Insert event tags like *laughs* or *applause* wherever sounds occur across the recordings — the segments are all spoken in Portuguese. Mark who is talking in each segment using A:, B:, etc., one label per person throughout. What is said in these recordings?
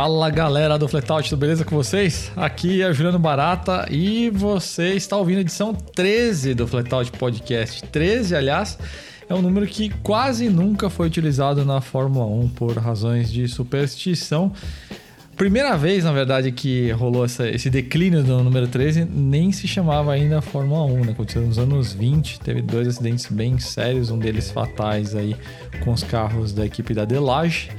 A: Fala galera do Flatout, tudo beleza com vocês? Aqui é Juliano Barata e você está ouvindo a edição 13 do Flatout Podcast. 13, aliás, é um número que quase nunca foi utilizado na Fórmula 1 por razões de superstição. Primeira vez, na verdade, que rolou essa, esse declínio do número 13, nem se chamava ainda Fórmula 1, né? Aconteceu nos anos 20, teve dois acidentes bem sérios, um deles fatais aí com os carros da equipe da Delage.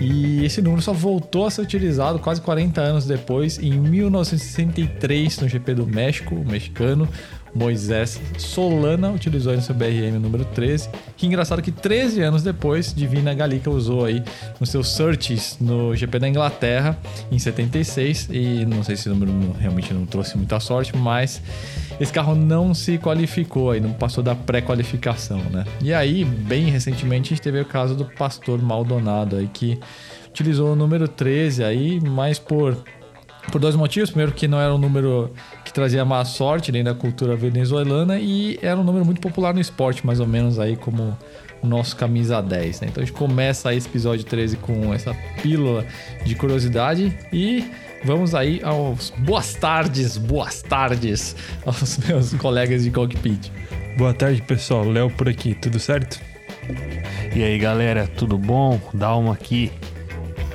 A: E esse número só voltou a ser utilizado quase 40 anos depois, em 1963, no GP do México, o mexicano. Moisés Solana utilizou no seu BRM número 13. Que engraçado que 13 anos depois, Divina Galica usou aí no seu Surtees no GP da Inglaterra em 76. E não sei se o número realmente não trouxe muita sorte, mas esse carro não se qualificou aí, não passou da pré-qualificação, né? E aí, bem recentemente, a gente teve o caso do Pastor Maldonado aí que utilizou o número 13 aí, mas por por dois motivos. Primeiro, que não era um número trazia má sorte nem da cultura venezuelana e era um número muito popular no esporte, mais ou menos aí como o nosso camisa 10. Né? Então a gente começa esse episódio 13 com essa pílula de curiosidade e vamos aí aos boas tardes, boas tardes *laughs* aos meus colegas de cockpit.
B: Boa tarde, pessoal. Léo por aqui, tudo certo?
C: E aí, galera, tudo bom? Dalma aqui.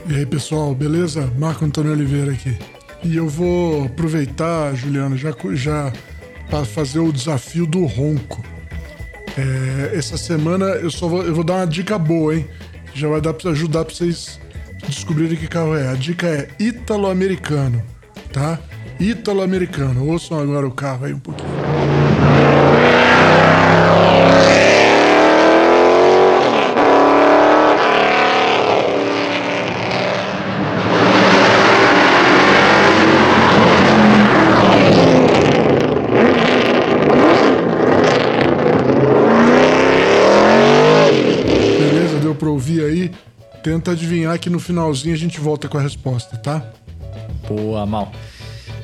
D: E aí, pessoal, beleza? Marco Antônio Oliveira aqui. E eu vou aproveitar, Juliano, já, já para fazer o desafio do ronco. É, essa semana eu só vou, eu vou dar uma dica boa, hein? Já vai dar para ajudar para vocês descobrirem que carro é. A dica é ítalo-americano, tá? Ítalo-americano. Ouçam agora o carro aí um pouquinho. Tenta adivinhar que no finalzinho a gente volta com a resposta, tá?
A: Boa, mal.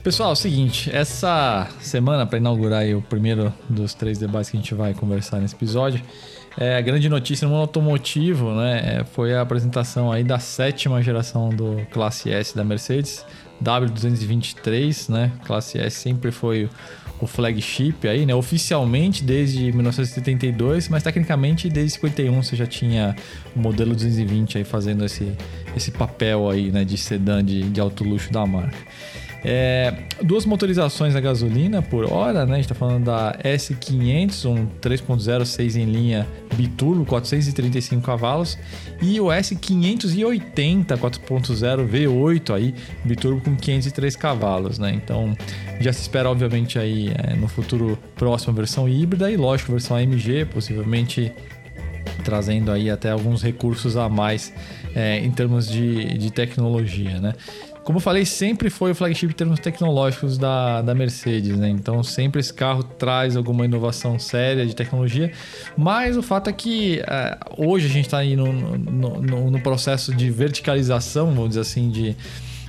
A: Pessoal, é o seguinte, essa semana, para inaugurar o primeiro dos três debates que a gente vai conversar nesse episódio, é, a grande notícia no mundo automotivo né, é, foi a apresentação aí da sétima geração do Classe S da Mercedes, W223, né? Classe S sempre foi o flagship aí, né? Oficialmente desde 1972, mas tecnicamente desde 51 você já tinha o modelo 220 aí fazendo esse, esse papel aí, né? De sedã de, de alto luxo da marca. É, duas motorizações a gasolina por hora, né? A gente está falando da S500, um 3.0 6 em linha biturbo, 435 cavalos, e o S580 4.0 V8 aí, biturbo com 503 cavalos, né? Então, já se espera obviamente aí é, no futuro próximo versão híbrida e lógico, versão AMG, possivelmente trazendo aí até alguns recursos a mais é, em termos de, de tecnologia, né? Como eu falei, sempre foi o flagship em termos tecnológicos da, da Mercedes, né? Então sempre esse carro traz alguma inovação séria de tecnologia. Mas o fato é que uh, hoje a gente está aí no, no, no, no, processo de verticalização, vamos dizer assim, de,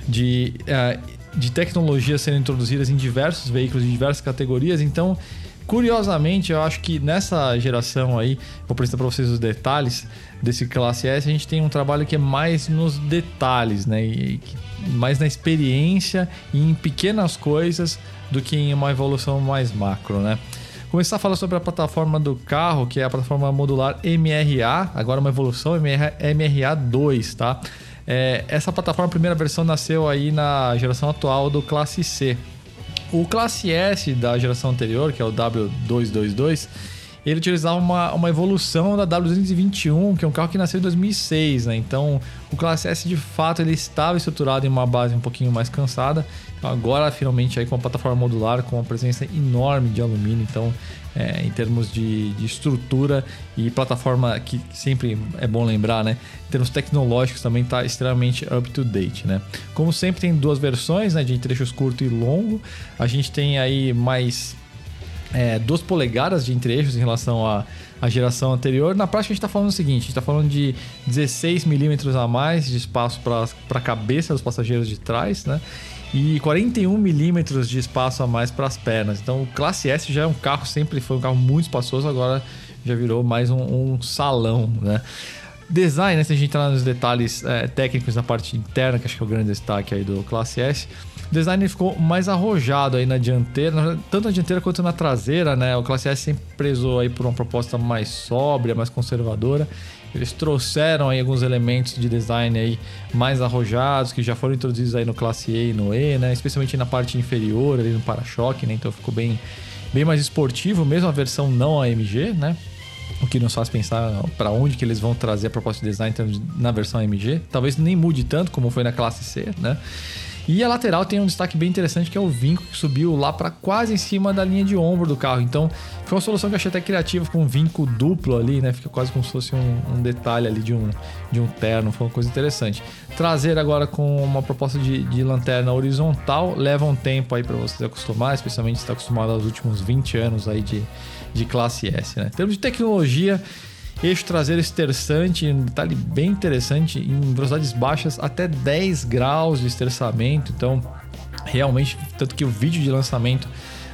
A: de, uh, de tecnologias sendo introduzidas em diversos veículos, de diversas categorias. Então Curiosamente, eu acho que nessa geração aí, vou apresentar para vocês os detalhes desse classe S, a gente tem um trabalho que é mais nos detalhes, né? E mais na experiência e em pequenas coisas do que em uma evolução mais macro, né? Começar a falar sobre a plataforma do carro, que é a plataforma modular MRA, agora uma evolução MRA, MRA 2, tá? É, essa plataforma, primeira versão, nasceu aí na geração atual do Classe C, o Classe S da geração anterior, que é o W222, ele utilizava uma, uma evolução da W221, que é um carro que nasceu em 2006, né? Então, o Classe S, de fato, ele estava estruturado em uma base um pouquinho mais cansada. Então, agora, finalmente, aí com uma plataforma modular, com uma presença enorme de alumínio. Então, é, em termos de, de, estrutura e plataforma, que sempre é bom lembrar, né? Em termos tecnológicos também está extremamente up to date, né? Como sempre tem duas versões, né? De trechos curto e longo. A gente tem aí mais é, 2 polegadas de entrechos em relação à, à geração anterior. Na prática, a gente está falando o seguinte: a gente está falando de 16 milímetros a mais de espaço para a cabeça dos passageiros de trás, né? E 41 milímetros de espaço a mais para as pernas. Então, o Classe S já é um carro, sempre foi um carro muito espaçoso, agora já virou mais um, um salão, né? Design, né, se a gente entrar nos detalhes é, técnicos da parte interna, que acho que é o grande destaque aí do Classe S, o design ficou mais arrojado aí na dianteira, tanto na dianteira quanto na traseira, né? O Classe S sempre prezou aí por uma proposta mais sóbria, mais conservadora. Eles trouxeram aí alguns elementos de design aí mais arrojados, que já foram introduzidos aí no Classe E e no E, né? Especialmente na parte inferior, ali no para-choque, né? Então ficou bem, bem mais esportivo, mesmo a versão não AMG, né? O que nos faz pensar para onde que eles vão trazer a proposta de design na versão AMG. Talvez nem mude tanto como foi na classe C, né? E a lateral tem um destaque bem interessante que é o vinco que subiu lá para quase em cima da linha de ombro do carro. Então foi uma solução que eu achei até criativa com um vinco duplo ali, né? Fica quase como se fosse um, um, detalhe ali de um, de um terno, foi uma coisa interessante. Traseira agora com uma proposta de, de lanterna horizontal leva um tempo aí para você se acostumar, especialmente se está acostumado aos últimos 20 anos aí de, de classe S, né? Em termos de tecnologia, Eixo traseiro esterçante, um detalhe bem interessante, em velocidades baixas até 10 graus de esterçamento. Então, realmente, tanto que o vídeo de lançamento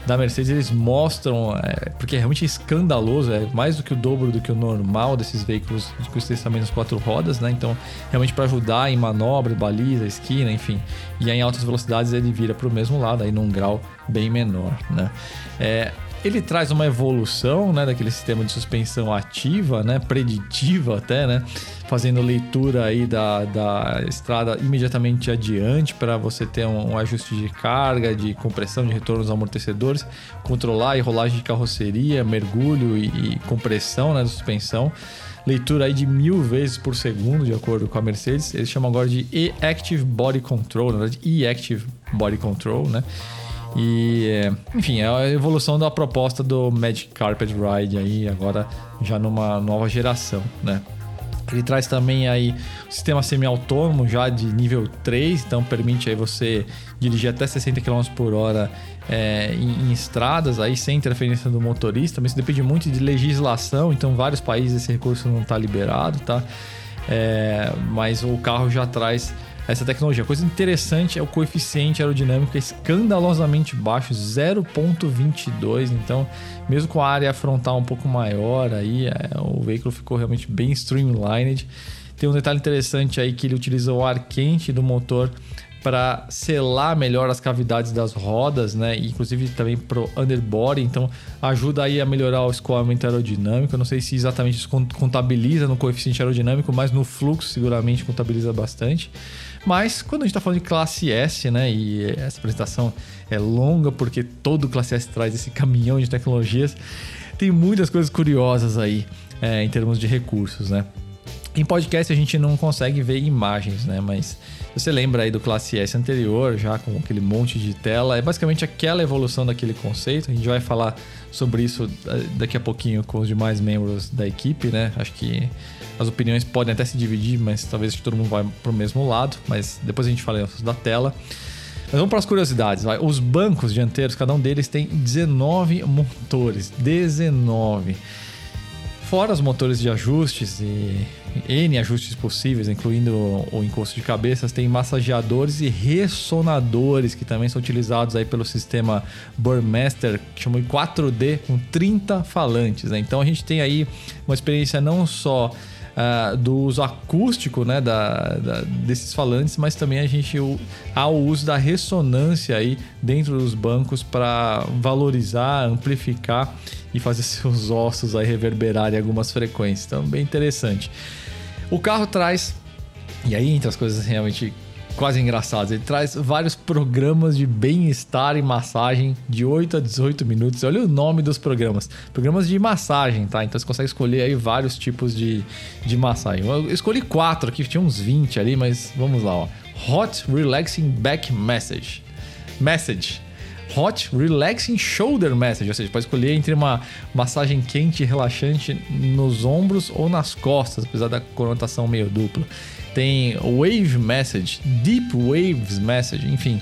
A: da Mercedes eles mostram, é, porque é realmente escandaloso, é mais do que o dobro do que o normal desses veículos com esterçamento nas quatro rodas, né? Então, realmente para ajudar em manobra, baliza, esquina, enfim. E aí, em altas velocidades ele vira para o mesmo lado, aí num grau bem menor, né? É, ele traz uma evolução, né, daquele sistema de suspensão ativa, né, preditiva até, né, fazendo leitura aí da, da estrada imediatamente adiante para você ter um, um, ajuste de carga, de compressão, de retorno dos amortecedores, controlar e rolagem de carroceria, mergulho e, e compressão, né, da suspensão. Leitura aí de mil vezes por segundo, de acordo com a Mercedes. Eles chamam agora de E-Active Body Control, na verdade, E-Active Body Control, né? E, enfim, é a evolução da proposta do Magic Carpet Ride aí, agora já numa nova geração, né? Ele traz também aí o sistema semi-autônomo já de nível 3, então permite aí você dirigir até 60 km por hora é, em, em, estradas, aí sem interferência do motorista, mas isso depende muito de legislação, então vários países esse recurso não está liberado, tá? É, mas o carro já traz essa tecnologia. Coisa interessante é o coeficiente aerodinâmico escandalosamente baixo, 0.22. Então, mesmo com a área frontal um pouco maior, aí é, o veículo ficou realmente bem streamlined. Tem um detalhe interessante aí que ele utiliza o ar quente do motor para selar melhor as cavidades das rodas, né? Inclusive também pro underbody, então ajuda aí a melhorar o escoamento aerodinâmico. Eu não sei se exatamente isso contabiliza no coeficiente aerodinâmico, mas no fluxo seguramente contabiliza bastante. Mas quando a gente está falando de classe S, né? E essa apresentação é longa porque todo classe S traz esse caminhão de tecnologias, tem muitas coisas curiosas aí é, em termos de recursos, né? Em podcast a gente não consegue ver imagens, né? Mas você lembra aí do classe S anterior, já com aquele monte de tela, é basicamente aquela evolução daquele conceito. A gente vai falar sobre isso eh, daqui a pouquinho com os demais membros da equipe, né? Acho que as opiniões podem até se dividir, mas talvez todo mundo vá para o mesmo lado. Mas depois a gente fala da tela. Mas vamos para as curiosidades. Vai. Os bancos dianteiros, cada um deles tem 19 motores. 19. Fora os motores de ajustes e N ajustes possíveis, incluindo o encosto de cabeças, tem massageadores e ressonadores que também são utilizados aí pelo sistema Burmester, que chamou de 4D, com 30 falantes. Né? Então a gente tem aí uma experiência não só uh, do uso acústico né, da, da, desses falantes, mas também a gente há o uso da ressonância aí dentro dos bancos para valorizar, amplificar e fazer *laughs* seus ossos aí reverberarem algumas frequências. Então, bem interessante. O carro traz, e aí entre as coisas realmente quase engraçados. Ele traz vários programas de bem-estar e massagem de 8 a 18 minutos. Olha o nome dos programas. Programas de massagem, tá? Então você consegue escolher aí vários tipos de, de massagem. Eu escolhi quatro aqui, tinha uns 20 ali, mas vamos lá, ó. Hot Relaxing Back Message. Message. Hot Relaxing Shoulder Message, ou seja, pode escolher entre uma massagem quente e relaxante nos ombros ou nas costas, apesar da conotação meio dupla tem Wave Message, Deep Waves Message, enfim.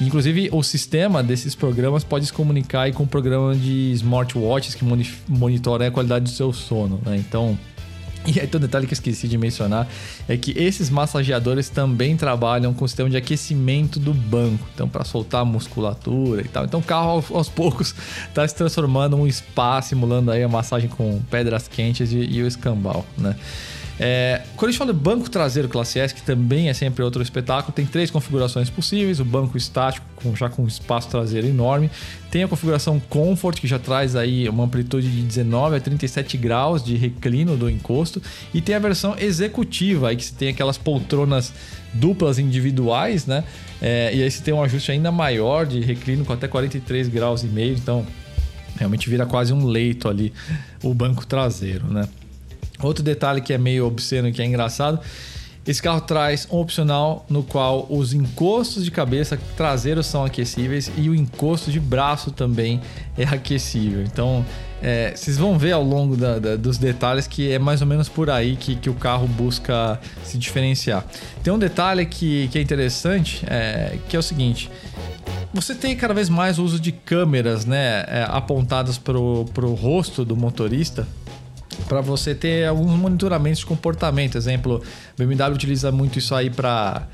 A: Inclusive, o sistema desses programas pode se comunicar com o programa de smartwatches que monitora a qualidade do seu sono. Né? Então, *laughs* e aí, tem um detalhe que eu esqueci de mencionar é que esses massageadores também trabalham com o sistema de aquecimento do banco, então para soltar a musculatura e tal. Então o carro aos, aos poucos está se transformando em um spa, simulando aí a massagem com pedras quentes e, e o escambau, né? É, quando a gente fala de banco traseiro classe S, que também é sempre outro espetáculo, tem três configurações possíveis: o banco estático, com, já com espaço traseiro enorme, tem a configuração Comfort, que já traz aí uma amplitude de 19 a 37 graus de reclino do encosto, e tem a versão executiva, aí que você tem aquelas poltronas duplas individuais, né? É, e aí você tem um ajuste ainda maior de reclino com até 43 graus e meio, então realmente vira quase um leito ali o banco traseiro, né? Outro detalhe que é meio obsceno e que é engraçado, esse carro traz um opcional no qual os encostos de cabeça traseiros são aquecíveis e o encosto de braço também é aquecível. Então, é, vocês vão ver ao longo da, da, dos detalhes que é mais ou menos por aí que, que o carro busca se diferenciar. Tem um detalhe que, que é interessante, é, que é o seguinte: você tem cada vez mais uso de câmeras né, é, apontadas para o rosto do motorista para você ter alguns monitoramentos de comportamento. Exemplo, BMW utiliza muito isso aí para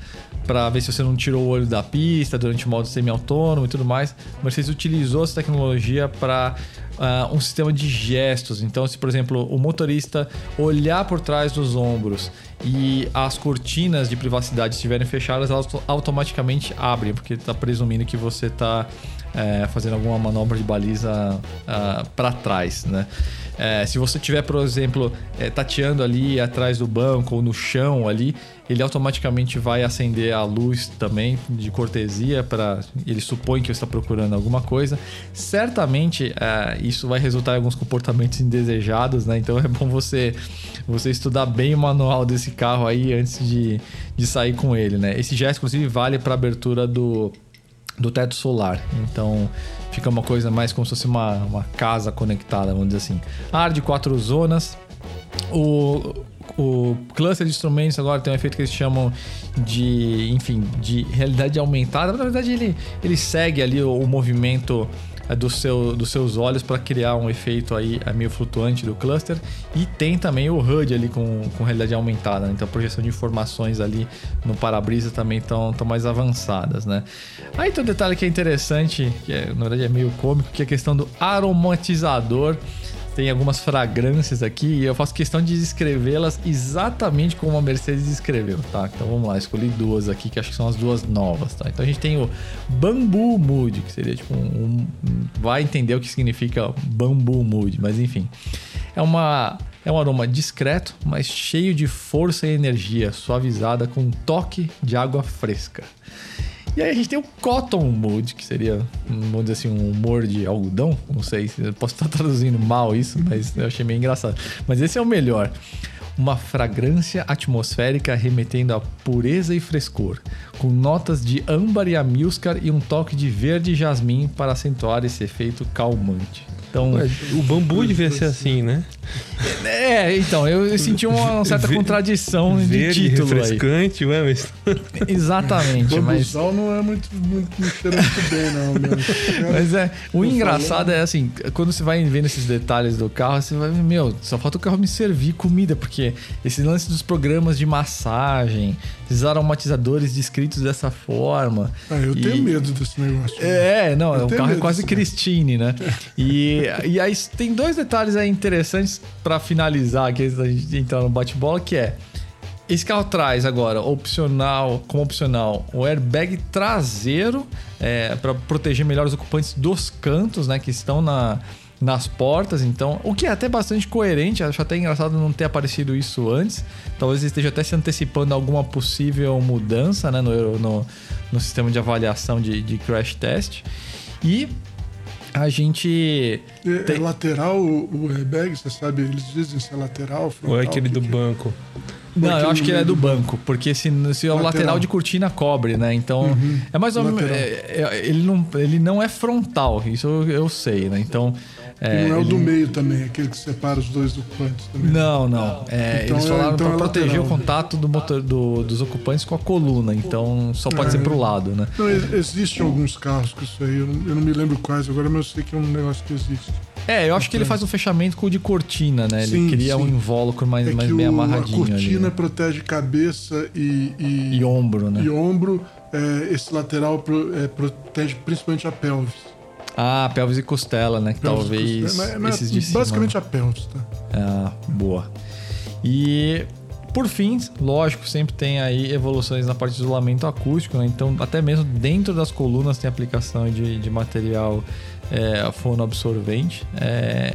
A: para ver se você não tirou o olho da pista durante o modo semi-autônomo e tudo mais. Mercedes utilizou essa tecnologia para uh, um sistema de gestos. Então, se por exemplo o motorista olhar por trás dos ombros e as cortinas de privacidade estiverem fechadas, elas automaticamente abrem, porque está presumindo que você está é, fazendo alguma manobra de baliza ah, para trás, né? É, se você tiver, por exemplo, é, tateando ali atrás do banco ou no chão ali, ele automaticamente vai acender a luz também de cortesia para ele supõe que você está procurando alguma coisa. Certamente é, isso vai resultar em alguns comportamentos indesejados, né? Então *laughs* é bom você você estudar bem o manual desse carro aí antes de, de sair com ele, né? Esse gesto, inclusive, vale para abertura do do teto solar. Então fica uma coisa mais como se fosse uma, uma casa conectada, vamos dizer assim. Ar de quatro zonas. O, o cluster de instrumentos agora tem um efeito que eles chamam de, enfim, de realidade aumentada. Na verdade, ele, ele segue ali o, o movimento do seu, dos seus olhos para criar um efeito aí é, meio flutuante do cluster. E tem também o HUD ali com, com realidade aumentada, né? então a projeção de informações ali no para-brisa também estão mais avançadas, né? Aí tem um detalhe que é interessante, que é, na verdade é meio cômico, que é a questão do aromatizador tem algumas fragrâncias aqui e eu faço questão de descrevê-las exatamente como a Mercedes descreveu, tá? Então vamos lá, escolhi duas aqui que acho que são as duas novas, tá? Então a gente tem o Bambu Mood, que seria tipo um, um vai entender o que significa Bambu Mood, mas enfim. É uma é um aroma discreto, mas cheio de força e energia, suavizada com um toque de água fresca. E aí a gente tem o Cotton Mood, que seria, vamos dizer assim, um humor de algodão. Não sei, posso estar *laughs* traduzindo mal isso, mas eu achei meio engraçado. Mas esse é o melhor. Uma fragrância atmosférica remetendo a pureza e frescor, com notas de âmbar e amilcar e um toque de verde jasmim para acentuar esse efeito calmante.
B: Então, o bambu devia ser assim, né?
A: É, então, eu senti uma certa contradição de título
B: refrescante,
A: aí.
B: Ué, mas...
A: Exatamente, mas...
D: O não é muito, muito, muito bem, não, meu. *laughs*
A: Mas é, o engraçado é assim, quando você vai vendo esses detalhes do carro, você vai ver, meu, só falta o carro me servir comida, porque esse lance dos programas de massagem, esses aromatizadores descritos dessa forma.
D: Ah, eu e... tenho medo desse negócio.
A: É, não, o carro é quase Christine, né? E, e aí tem dois detalhes aí interessantes para finalizar antes da gente entrar no bate-bola, que é esse carro traz agora opcional, como opcional, o airbag traseiro é, para proteger melhor os ocupantes dos cantos, né, que estão na, nas portas, então, o que é até bastante coerente, acho até engraçado não ter aparecido isso antes. Talvez esteja até se antecipando alguma possível mudança né, no, no, no sistema de avaliação de, de crash test. E a gente.
D: É, tem... é lateral o, o airbag, você sabe? Eles dizem se é lateral, frontal,
B: Ou é aquele do
D: que
B: banco?
A: Não, eu acho que ele é do banco, porque se, se é o lateral de cortina cobre, né? Então, uhum. é mais ou menos. É, é, ele, não, ele não é frontal, isso eu, eu sei, né? Então.
D: É, não é o ele... do meio também, aquele que separa os dois ocupantes também.
A: Não, não. É, então eles é- falaram então para é proteger lateral, o contato do motor, do, dos ocupantes com a coluna, então só pode ser pro lado, né?
D: Não, existem alguns carros com isso aí, eu não, eu não me lembro quais agora, mas eu sei que é um negócio que existe.
A: É, eu acho que ele faz um fechamento com o de cortina, né? Ele sim, cria sim. um invólucro mais, é mais bem amarradinho.
D: A cortina
A: ali, né?
D: protege cabeça e, e,
A: e ombro, né?
D: E ombro. É, esse lateral pro, é, protege principalmente a pelvis.
A: Ah, pelvis e costela, né? Que pelvis talvez
D: mas, mas esses de cima. Basicamente a pelvis, tá?
A: Ah, boa. E Por fim, lógico, sempre tem aí evoluções na parte de isolamento acústico, né? Então, até mesmo dentro das colunas tem aplicação de, de material é, fonoabsorvente. É,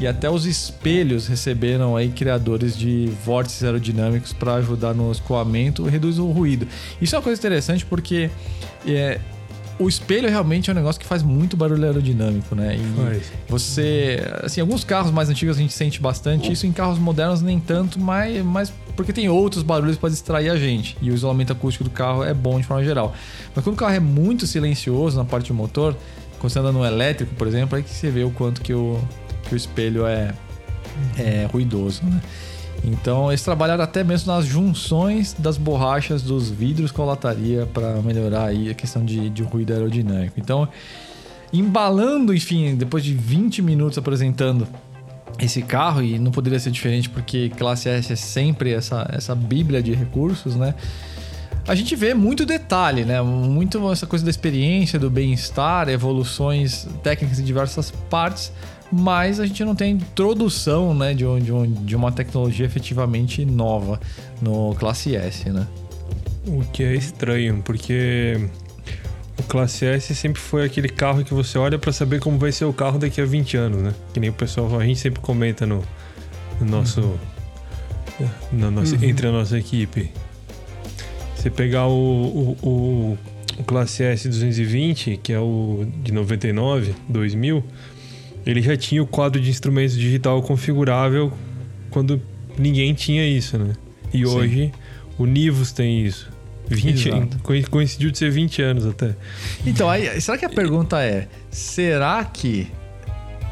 A: e até os espelhos receberam aí criadores de vórtices aerodinâmicos para ajudar no escoamento e reduz o ruído. Isso é uma coisa interessante porque é, o espelho realmente é um negócio que faz muito barulho aerodinâmico, né? E
B: Faz.
A: você. Assim, alguns carros mais antigos a gente sente bastante isso, em carros modernos nem tanto, mas, mas porque tem outros barulhos para distrair a gente. E o isolamento acústico do carro é bom de forma geral. Mas quando o carro é muito silencioso na parte do motor, quando você anda no elétrico, por exemplo, aí que você vê o quanto que o, que o espelho é, é ruidoso, né? Então eles trabalharam até mesmo nas junções das borrachas dos vidros com a lataria para melhorar aí a questão de, de ruído aerodinâmico. Então, embalando, enfim, depois de 20 minutos apresentando esse carro, e não poderia ser diferente porque classe S é sempre essa, essa bíblia de recursos, né? A gente vê muito detalhe, né? Muito essa coisa da experiência, do bem-estar, evoluções técnicas em diversas partes, mas a gente não tem introdução né, de, um, de, um, de uma tecnologia efetivamente nova no Classe S, né?
B: O que é estranho, porque o Classe S sempre foi aquele carro que você olha pra saber como vai ser o carro daqui a 20 anos, né? Que nem o pessoal, a gente sempre comenta no, no nosso. na nossa, Entre a nossa equipe. Você pegar o, o, o, o Classe S 220, que é o de 99, 2000, ele já tinha o quadro de instrumentos digital configurável quando ninguém tinha isso, né? E
A: Sim.
B: hoje o Nivus tem isso. 20,
A: Exato.
B: co- coincidiu de ser 20 anos até.
A: Então, aí, será que a pergunta é: será que.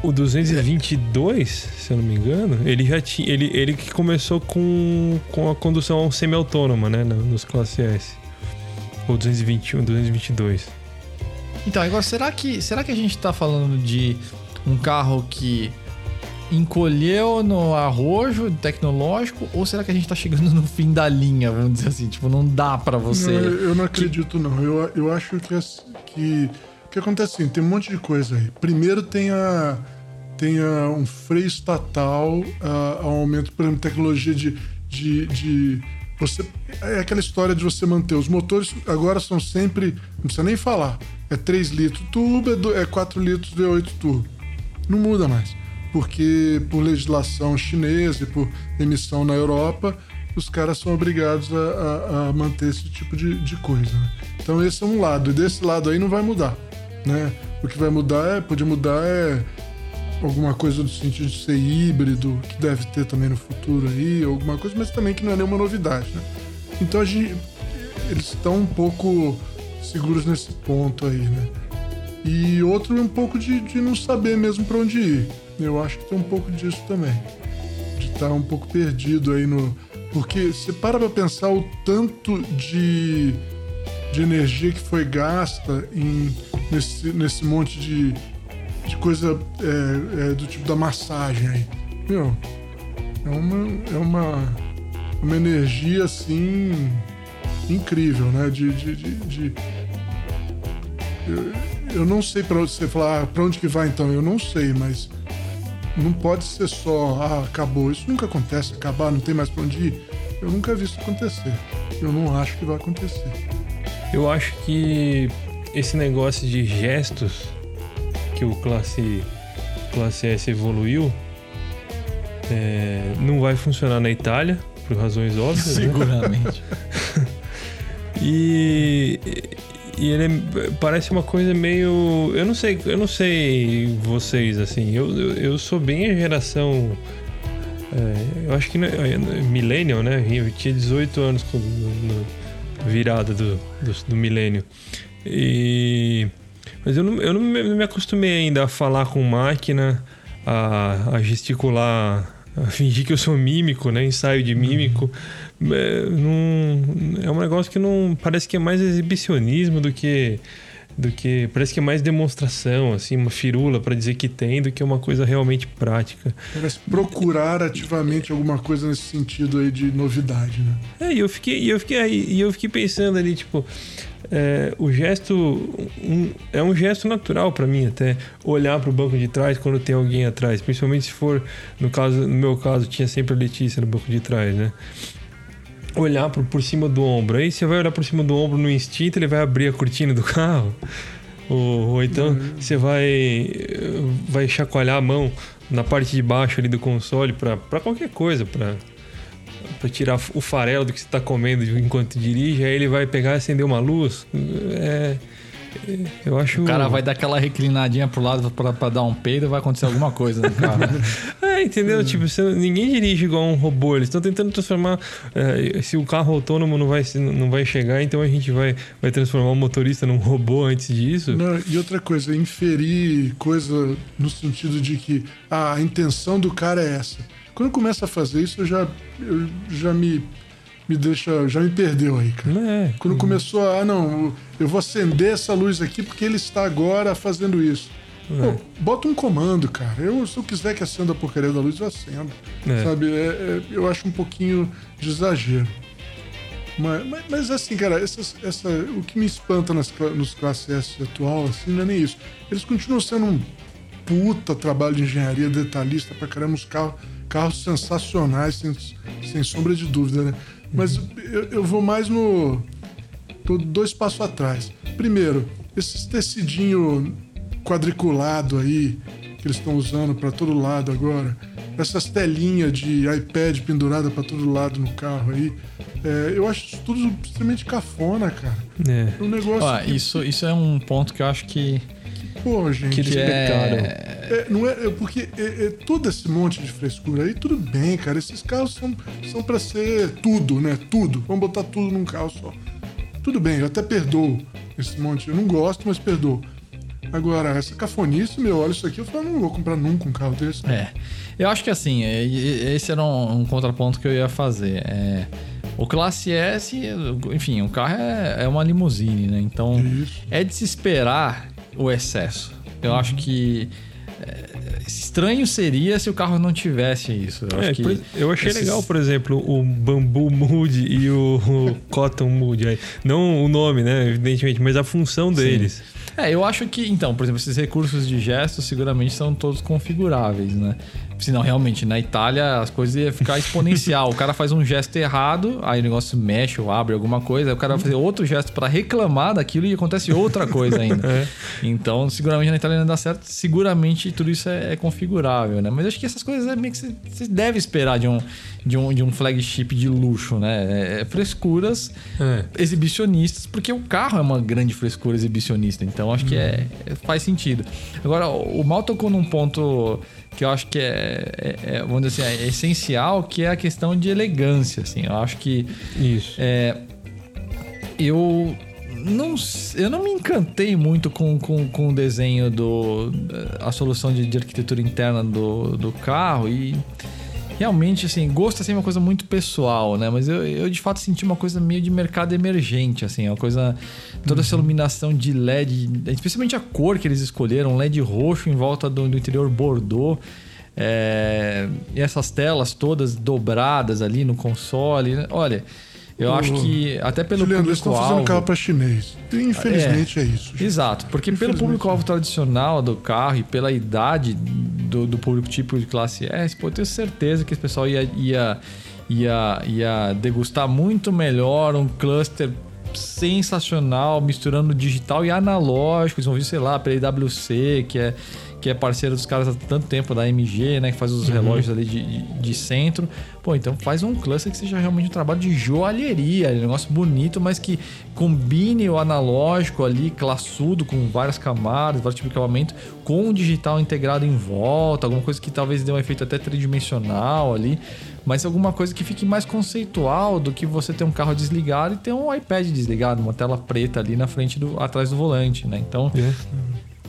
B: O 222, se eu não me engano, ele já tinha. Ele, ele que começou com, com a condução semi-autônoma, né? na- Nos classe S. Ou 221, 222.
A: Então, agora, será que, será que a gente tá falando de um carro que encolheu no arrojo tecnológico ou será que a gente tá chegando no fim da linha, vamos dizer assim? Tipo, não dá pra você.
D: Não, eu, não acredito, não. Eu, eu acho que, que o que acontece assim, tem um monte de coisa aí. Primeiro tem a tem a, um freio estatal a, ao aumento, por exemplo, tecnologia de, de, de você é aquela história de você manter os motores agora são sempre não precisa nem falar é 3 litros turbo é, do- é 4 litros V8 turbo não muda mais porque por legislação chinesa e por emissão na Europa os caras são obrigados a, a- a manter esse tipo de, de coisa. né? Então esse é um lado, e desse lado aí não vai mudar. Né? O que vai mudar é, pode mudar é alguma coisa no sentido de ser híbrido, que deve ter também no futuro aí, alguma coisa, mas também que não é nenhuma novidade. Né? Então a gente, eles estão um pouco seguros nesse ponto aí, né? E outro é um pouco de, de não saber mesmo para onde ir. Eu acho que tem um pouco disso também. De estar um pouco perdido aí no. Porque você para pra pensar o tanto de, de energia que foi gasta em, nesse, nesse monte de, de coisa é, é, do tipo da massagem aí. Meu, é uma, é uma, uma energia assim incrível, né? De, de, de, de- eu, eu não sei para você falar ah, para onde que vai então. Eu não sei, mas não pode ser só ah acabou. Isso nunca acontece. Acabar, não tem mais para onde ir. Eu nunca vi isso acontecer. Eu não acho que vai acontecer.
B: Eu acho que esse negócio de gestos que o classe, classe S evoluiu é, não vai funcionar na Itália, por razões óbvias. né?
A: Seguramente. *laughs*
B: E, e ele parece uma coisa meio. Eu não sei, eu não sei vocês, assim. Eu, eu, eu sou bem a geração. é, eu acho que é, é millennial, né? Eu tinha 18 anos no, no virada do, do, do milênio. E. Mas eu não, eu não me, não me acostumei ainda a falar com máquina, a, a gesticular, a fingir que eu sou mímico, né? Ensaio de mímico. É, não, é um negócio que não. Parece que é mais exibicionismo do que. Do que. Parece que é mais demonstração, assim, uma firula para dizer que tem, do que uma coisa realmente prática.
D: Parece procurar ativamente alguma coisa nesse sentido aí de novidade, né?
B: É, e eu fiquei, eu fiquei, e eu fiquei pensando ali, tipo, é, o gesto um- é um gesto natural pra mim até olhar pro banco de trás quando tem alguém atrás, principalmente se for no caso, no meu caso tinha sempre a Letícia no banco de trás, né? olhar por, por cima do ombro. Aí você vai olhar por cima do ombro no instinto, ele vai abrir a cortina do *laughs* carro. Ou, ou então
D: Uhum.
B: você vai, vai chacoalhar a mão na parte de baixo ali do console para qualquer coisa, para para tirar o farelo do que você está comendo enquanto dirige. Aí ele vai pegar e acender uma luz. É, é, eu acho.
A: O cara vai dar aquela reclinadinha pro lado pra, pra dar um peido e vai acontecer alguma coisa no carro. *laughs*
B: É, entendeu? Tipo, você- ninguém dirige igual um robô. Eles estão tentando transformar. é, se o carro autônomo não vai, não vai chegar, então a gente vai, vai transformar o motorista num robô antes disso.
D: Não, e outra coisa, inferir coisa no sentido de que a intenção do cara é essa. Quando começa a fazer isso, eu já, eu já me, me deixa, já me perdeu aí, cara.
B: É.
D: Quando começou a, ah, não, eu vou acender essa luz aqui porque ele está agora fazendo isso. Pô, bota um comando, cara. Eu, se eu quiser que acenda a porcaria da luz, eu acendo.
B: É.
D: Sabe? É- é- eu acho um pouquinho de exagero. Mas, mas, mas, assim, cara, essas- essa, o que me espanta nas, nos classe S atual, assim, não é nem isso. Eles continuam sendo um puta trabalho de engenharia detalhista pra caramba, uns carros, carros sensacionais, sem, sem sombra de dúvida, né? Mas eu, eu vou mais no. tô dois passos atrás. Primeiro, esses tecidinho quadriculado aí, que eles estão usando pra todo lado agora, essas telinhas de iPad pendurada pra todo lado no carro aí, é, eu acho isso tudo extremamente cafona, cara.
B: É.
D: É um negócio.
A: Ó,
D: que,
A: isso, isso é um ponto que eu acho que,
D: pô, gente.
B: que eles pecaram.
A: é...
D: É, não é, é porque é, é todo esse monte de frescura aí, tudo bem, cara. Esses carros são, são para ser tudo, né? Tudo. Vamos botar tudo num carro só. Tudo bem, eu até perdoo esse monte. Eu não gosto, mas perdoo. Agora, essa cafonice, meu, olha isso aqui, eu falo, não vou comprar nunca um carro desse.
A: É. Eu acho que assim, é, esse era um, um contraponto que eu ia fazer. É, o Classe S, enfim, o carro é, é uma limusine, né? Então
D: Isso.
A: é de se esperar o excesso. Eu acho que é, estranho seria se o carro não tivesse isso. Eu,
B: É, por- eu achei
A: esses-
B: legal, por exemplo, o Bambu Mood e o, o *laughs* Cotton Mood. Não o nome, né? Evidentemente, mas a função deles.
A: É, eu acho que, então, por exemplo, esses recursos de gesto seguramente são todos configuráveis, né? Senão, realmente, na Itália as coisas iam ficar exponencial. o cara faz um gesto errado, aí o negócio mexe ou abre alguma coisa, aí o cara vai fazer outro gesto para reclamar daquilo e acontece outra coisa ainda. *laughs* Então, seguramente na Itália não dá certo, seguramente tudo isso é, é configurável, né? Mas acho que essas coisas é meio que você, deve esperar de um, de, um, de um flagship de luxo, né? É, é frescuras
B: É.
A: exibicionistas, porque o carro é uma grande frescura exibicionista, então acho que é, é- faz sentido. Agora, o Mal tocou num ponto que eu acho que é, é- é, vamos dizer assim, é essencial, que é a questão de elegância, assim. Eu acho que
B: Isso.
A: é, eu não, eu não me encantei muito com, com, com o desenho do a solução de, de arquitetura interna do, do carro e realmente assim gosto é sempre uma coisa muito pessoal né mas eu, eu de fato senti uma coisa meio de mercado emergente assim uma coisa toda essa iluminação de LED especialmente a cor que eles escolheram LED roxo em volta do, do interior Bordeaux é, e essas telas todas dobradas ali no console né? olha eu acho que até pelo
D: Juliano, eles estão fazendo
A: público-alvo
D: carro para chinês. Infelizmente é, isso. gente.
A: Exato, porque pelo público-alvo tradicional do carro e pela idade do, do público tipo de classe S, pô, eu tenho certeza que esse pessoal ia, ia, ia, ia degustar muito melhor um cluster sensacional, misturando digital e analógico. Eles vão vir, sei lá, pela IWC, que é, que é parceira dos caras há tanto tempo, da MG, né? Que faz os relógios ali de, de, de centro. Pô, então faz um cluster que seja realmente um trabalho de joalheria, um negócio bonito, mas que combine o analógico ali, classudo, com várias camadas, vários tipos de acabamento, com o digital integrado em volta, alguma coisa que talvez dê um efeito até tridimensional ali, mas alguma coisa que fique mais conceitual do que você ter um carro desligado e ter um iPad desligado, uma tela preta ali na frente do atrás do volante, né? Então,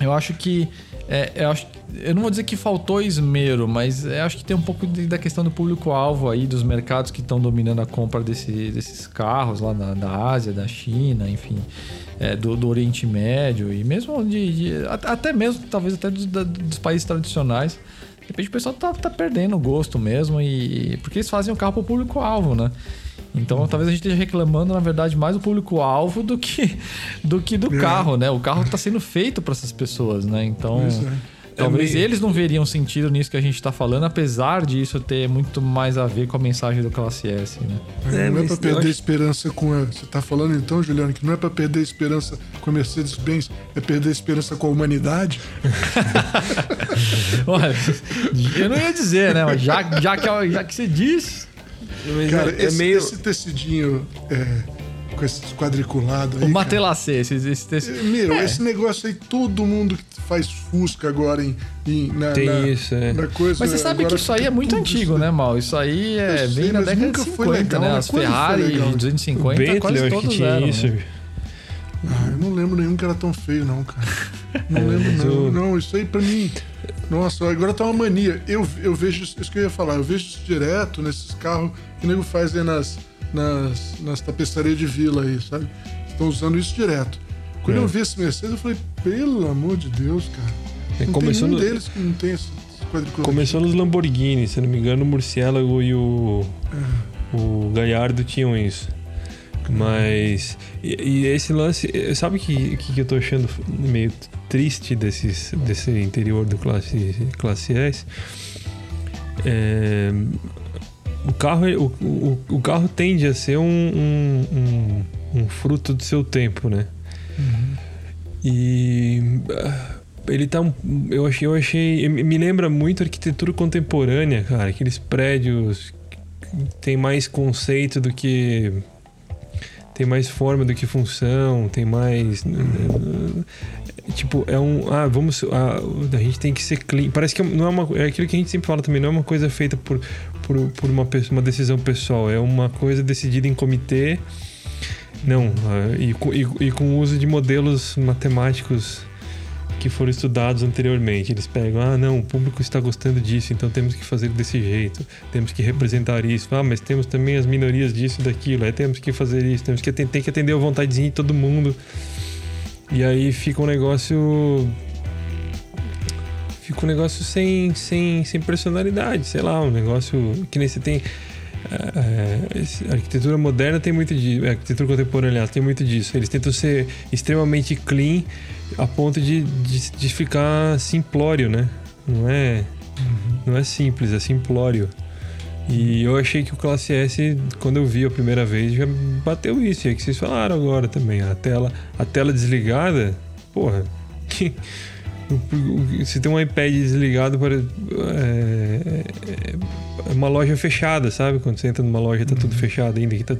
A: eu acho que. É, eu, acho, eu não vou dizer que faltou esmero, mas eu acho que tem um pouco de- da questão do público-alvo aí, dos mercados que estão dominando a compra desse- desses carros lá da, da Ásia, da China, enfim, é, do, do Oriente Médio e mesmo de. de- at- até mesmo, talvez até dos, dos países tradicionais. De repente o pessoal tá, tá perdendo o gosto mesmo, e porque eles fazem o carro pro público-alvo, né? Então talvez a gente esteja reclamando, na verdade, mais do público-alvo do que do, que do
D: É.
A: carro, né? O carro está sendo feito para essas pessoas, né? Então
D: é.
A: Talvez
B: meio-
A: eles não veriam sentido nisso que a gente tá falando, apesar disso ter muito mais a ver com a mensagem do Classe S, né?
D: não é
B: mas
D: pra
B: eu
D: perder
B: acho-
D: esperança com a. Você tá falando então, Juliano, que não é pra perder esperança com a Mercedes-Benz, é perder esperança com a humanidade? *laughs*
A: Olha, eu não ia dizer, né? Mas já, já, que, já que você disse.
B: Mas
D: Cara,
B: é, é
D: esse,
B: meio.
D: esse tecidinho é, com esse quadriculado aí.
A: O Matelacê, esse, esse, esse,
D: Meu, esse negócio aí, todo mundo que faz Fusca agora em, em- na,
B: Tem
D: na-
B: isso, é.
D: na coisa.
A: Mas você sabe que isso aí é muito antigo,
D: isso-
A: né, Mal? Isso aí é,
D: sei,
A: da
D: mas
A: década
D: nunca
A: de
D: foi
A: 50,
D: legal,
A: né? As Ferrari de 250
B: Bentley,
A: quase todos
B: que tinha
A: eram.
B: isso.
A: né?
D: Ah, eu não lembro nenhum que era tão feio, não, cara. *laughs* Não lembro, não. Não, isso aí pra mim. Nossa, agora tá uma mania. Eu, eu vejo isso isso que eu ia falar, eu vejo isso direto nesses carros que o nego faz aí nas, nas, nas tapeçarias de vila aí, sabe? Estão usando isso direto. Quando
B: É.
D: eu vi esse Mercedes, eu falei, pelo amor de Deus, cara.
B: É,
D: Não
B: começou,
D: tem
B: no,
D: nenhum deles que não tem esse quadriculado.
B: começou nos Lamborghini, se não me engano, o Murciélago e o, o Gallardo tinham isso. Mas. E, e esse lance. eh, Sabe o que, que, eu tô achando meio triste desses, desse interior do classe, classe S? É, o, carro, o, o, o carro tende a ser um, um, um, um fruto do seu tempo, né? E. ah, Ele tá. Eu achei, eu achei. Me lembra muito a arquitetura contemporânea, cara. Aqueles prédios tem mais conceito do que. Tem mais forma do que função, tem mais. Tipo, é um. Ah, vamos. ah, a gente tem que ser clean. Parece que não é uma. É aquilo que a gente sempre fala também, não é uma coisa feita por, por, por uma, pessoa- uma decisão pessoal. É uma coisa decidida em comitê. Não, ah, e, e, e com o uso de modelos matemáticos que foram estudados anteriormente. Eles pegam, ah, não, o público está gostando disso, então temos que fazer desse jeito, temos que representar isso. Ah, mas temos também as minorias disso e daquilo, aí temos que fazer isso, temos que tem que atender a vontadezinha de todo mundo. E aí fica um negócio. Fica um negócio sem, sem, sem personalidade, sei lá, um negócio que nem você tem. é, é, a arquitetura moderna tem muito disso, a arquitetura contemporânea, aliás, tem muito disso. Eles tentam ser extremamente clean a ponto de, de, de ficar simplório, né? Não é, não é simples, é simplório. E eu achei que o Classe S, quando eu vi a primeira vez, já bateu isso. E é que vocês falaram agora também. A tela, a tela desligada, porra. que- Se tem um iPad desligado, para, é, é uma loja fechada, sabe? Quando você entra numa loja tá tudo fechado ainda. Que tá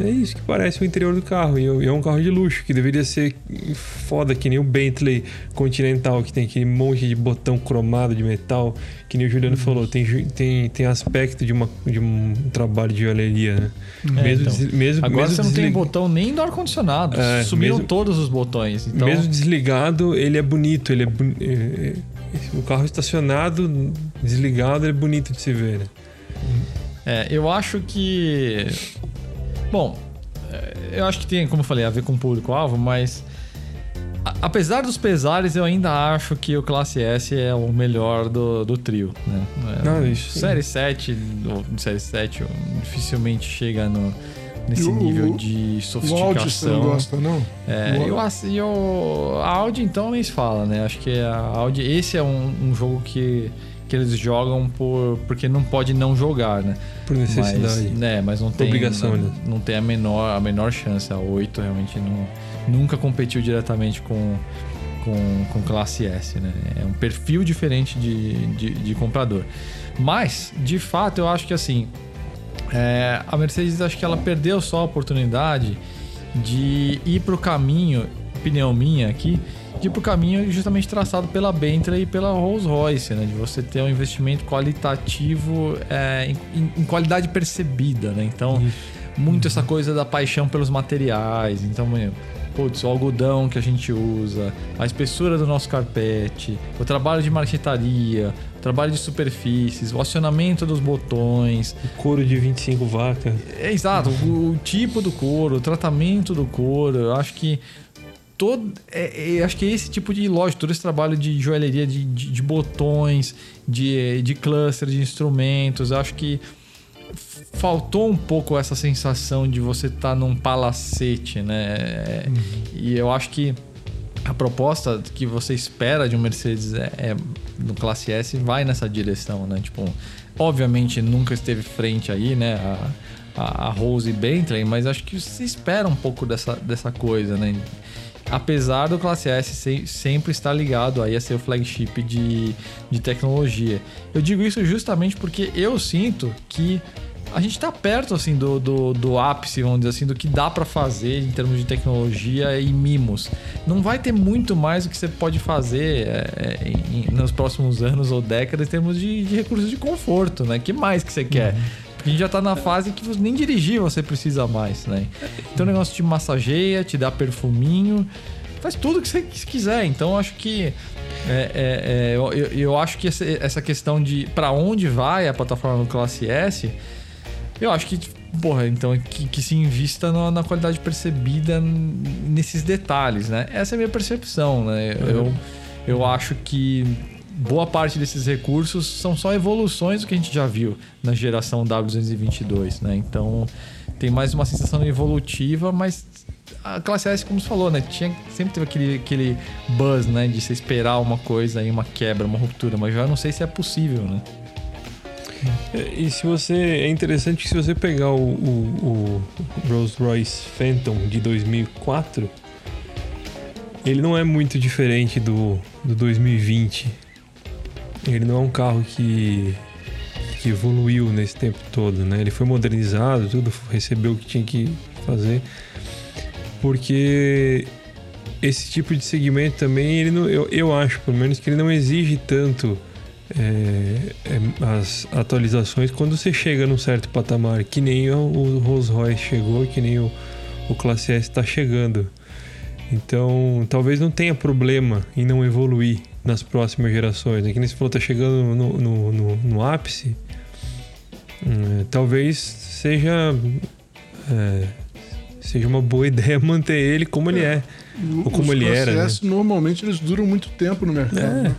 B: É isso que parece o interior do carro. E é um carro de luxo, que deveria ser foda, que nem o Bentley Continental, que tem aquele monte de botão cromado de metal, que nem o Juliano falou, tem, tem, tem aspecto de, uma, de um trabalho de joalheria, né?
A: É,
B: mesmo,
A: então.
B: mesmo,
A: Agora
B: mesmo
A: você não tem botão nem do ar-condicionado.
B: É,
A: Sumiram
B: mesmo-
A: todos os botões. Então,
B: Mesmo desligado, ele é bonito. Ele é, boni- é, é, o carro estacionado, desligado, ele é bonito de se ver, né?
A: É, eu acho que. Bom, é, eu acho que tem, como eu falei, a ver com o público-alvo, mas. Apesar dos pesares, eu ainda acho que o Classe S é o melhor do, do trio, né? É,
B: Não, isso sim.
A: série 7, ou Série 7 dificilmente chega no, nesse
D: o-
A: nível de
D: O áudio você não
A: sofisticação.
D: gosta, não?
A: É,
D: O-
A: eu, ass- e o, a Audi então nem se fala, né? Acho que a Audi, esse é um, um jogo que, que eles jogam por, porque não pode não jogar, né?
B: Por necessidade.
A: Mas, né, mas não tem,
B: Obrigação,
A: não,
B: né?
A: não tem a menor, a menor chance. A 8 realmente não, nunca competiu diretamente com, com, com classe S, né? É um perfil diferente de, de, de comprador. Mas, de fato, eu acho que assim, é, a Mercedes acho que ela perdeu só a oportunidade de ir para o caminho, opinião minha aqui, de ir para o caminho justamente traçado pela Bentley e pela Rolls Royce, né? De você ter um investimento qualitativo é, em, em- qualidade percebida, né? Então, muito essa coisa da paixão pelos materiais. Então, putz, o algodão que a gente usa, a espessura do nosso carpete, o trabalho de marquetaria, o trabalho de superfícies, o acionamento dos botões,
B: O couro de 25 vacas.
A: é, exato, o, o tipo do couro, o tratamento do couro, eu acho que todo. É, é, acho que esse tipo de lógico, todo esse trabalho de joalheria, de, de, de botões, de, de cluster de instrumentos, acho que faltou um pouco essa sensação de você estar num palacete, né? É, E eu acho que a proposta que você espera de um Mercedes é, é, no classe S vai nessa direção, né? Tipo, obviamente nunca esteve frente aí, né? A, a, a Rose Bentley, mas acho que você espera um pouco dessa, dessa coisa, né? Apesar do classe S se, sempre estar ligado aí a ser o flagship de, de tecnologia. Eu digo isso justamente porque eu sinto que a gente tá perto, assim, do, do, do ápice, vamos dizer assim, do que dá para fazer em termos de tecnologia e mimos. Não vai ter muito mais o que você pode fazer é, é em, nos próximos anos ou décadas em termos de, de recursos de conforto, né? que mais que você quer? Uhum. A gente já tá na fase que nem dirigir você precisa mais, né? Então o negócio te massageia, te dá perfuminho, faz tudo que você quiser. Então acho que é, é, é, eu, eu, acho que essa questão de para onde vai a plataforma do Classe S eu acho que, porra, então que, que se invista no, na qualidade percebida nesses detalhes, né? Essa é a minha percepção, né? Eu, eu acho que boa parte desses recursos são só evoluções do que a gente já viu na geração W222, né? Então tem mais uma sensação evolutiva, mas a classe S, como você falou, né? Tinha, sempre teve aquele, aquele buzz, né? De você esperar uma coisa aí, uma quebra, uma ruptura, mas já não sei se é possível, né?
B: É, e se você. É interessante que se você pegar o, o, o Rolls Royce Phantom de 2004, ele não é muito diferente do, do 2020. Ele não é um carro que, que evoluiu nesse tempo todo, né? Ele foi modernizado, tudo, recebeu o que tinha que fazer. Porque esse tipo de segmento também, ele não, eu, eu acho, pelo menos, que ele não exige tanto é, as atualizações quando você chega num certo patamar, que nem o, o Rolls Royce chegou, que nem o, o Classe S está chegando. Então, talvez não tenha problema em não evoluir nas próximas gerações. Aqui nesse falou, está chegando no, no, no, no ápice. Hum, talvez seja é, seja uma boa *laughs* ideia manter ele como ele é, é. ou como ele era. Os
D: né? Normalmente eles duram muito tempo no mercado. É. Né?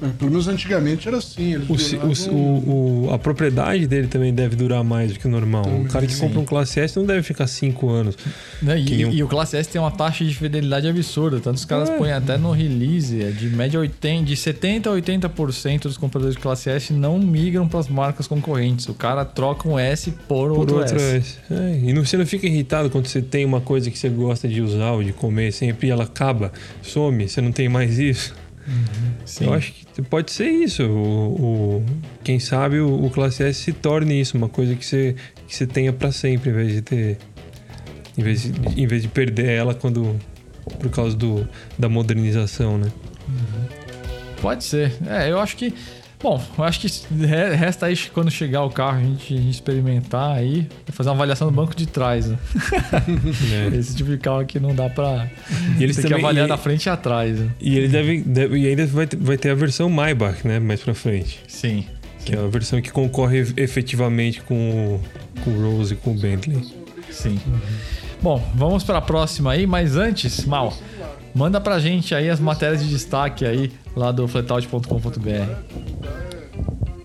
D: É, pelo menos antigamente era assim.
B: O, o, o, a propriedade dele também deve durar mais do que o normal. Também, o cara que sim. compra um Classe S não deve ficar 5 anos.
A: Né? E, um... e, o Classe S tem uma taxa de fidelidade absurda. Tanto os caras é. põem até no release, é de média 80, de 70% a 80% dos compradores de Classe S não migram para as marcas concorrentes. O cara troca um S por, por outro, outro S. S.
B: É. E não, você não fica irritado quando você tem uma coisa que você gosta de usar ou de comer sempre e ela acaba, some, você não tem mais isso. Uhum, Eu acho que pode ser isso. O, o quem sabe o, o, Classe S se torne isso, uma coisa que você, que você tenha para sempre, em vez de ter. Em vez de, em vez de perder ela quando. Por causa do, da modernização, né?
A: Uhum. Pode ser. É, eu acho que Bom, eu acho que resta aí quando chegar o carro a gente, a gente experimentar aí, fazer uma avaliação do banco de trás. Né? *laughs* É. Esse tipo de carro aqui não dá pra. E eles tem também, que avaliar e, na frente e atrás. Né?
B: E ele deve, deve, E ainda vai ter, vai ter a versão Maybach, né? Mais pra frente.
A: Sim.
B: Que sim. é a versão que concorre efetivamente com, com o Rose e com o Bentley.
A: Sim. Uhum. Bom, vamos para a próxima aí, mas antes, Mal, manda pra gente aí as matérias de destaque aí lá do flatout.com.br.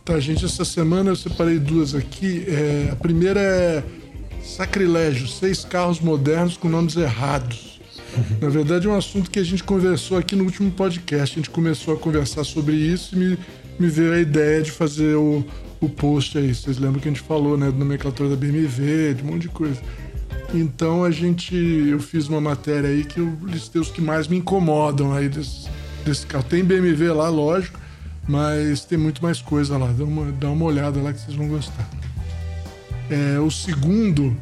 D: Tá, gente, essa semana eu separei duas aqui. É, a primeira é sacrilégio, seis carros modernos com nomes errados. Na verdade, é um assunto que a gente conversou aqui no último podcast. A gente começou a conversar sobre isso e me, me veio a ideia de fazer o, o post aí. Vocês lembram que a gente falou, né? Do nomenclatura da BMW, de um monte de coisa. Então a gente. Eu fiz uma matéria aí que eu listei os que mais me incomodam aí desse, desse carro. Tem BMW lá, lógico, mas tem muito mais coisa lá. Dá uma, dá uma olhada lá que vocês vão gostar. É, o segundo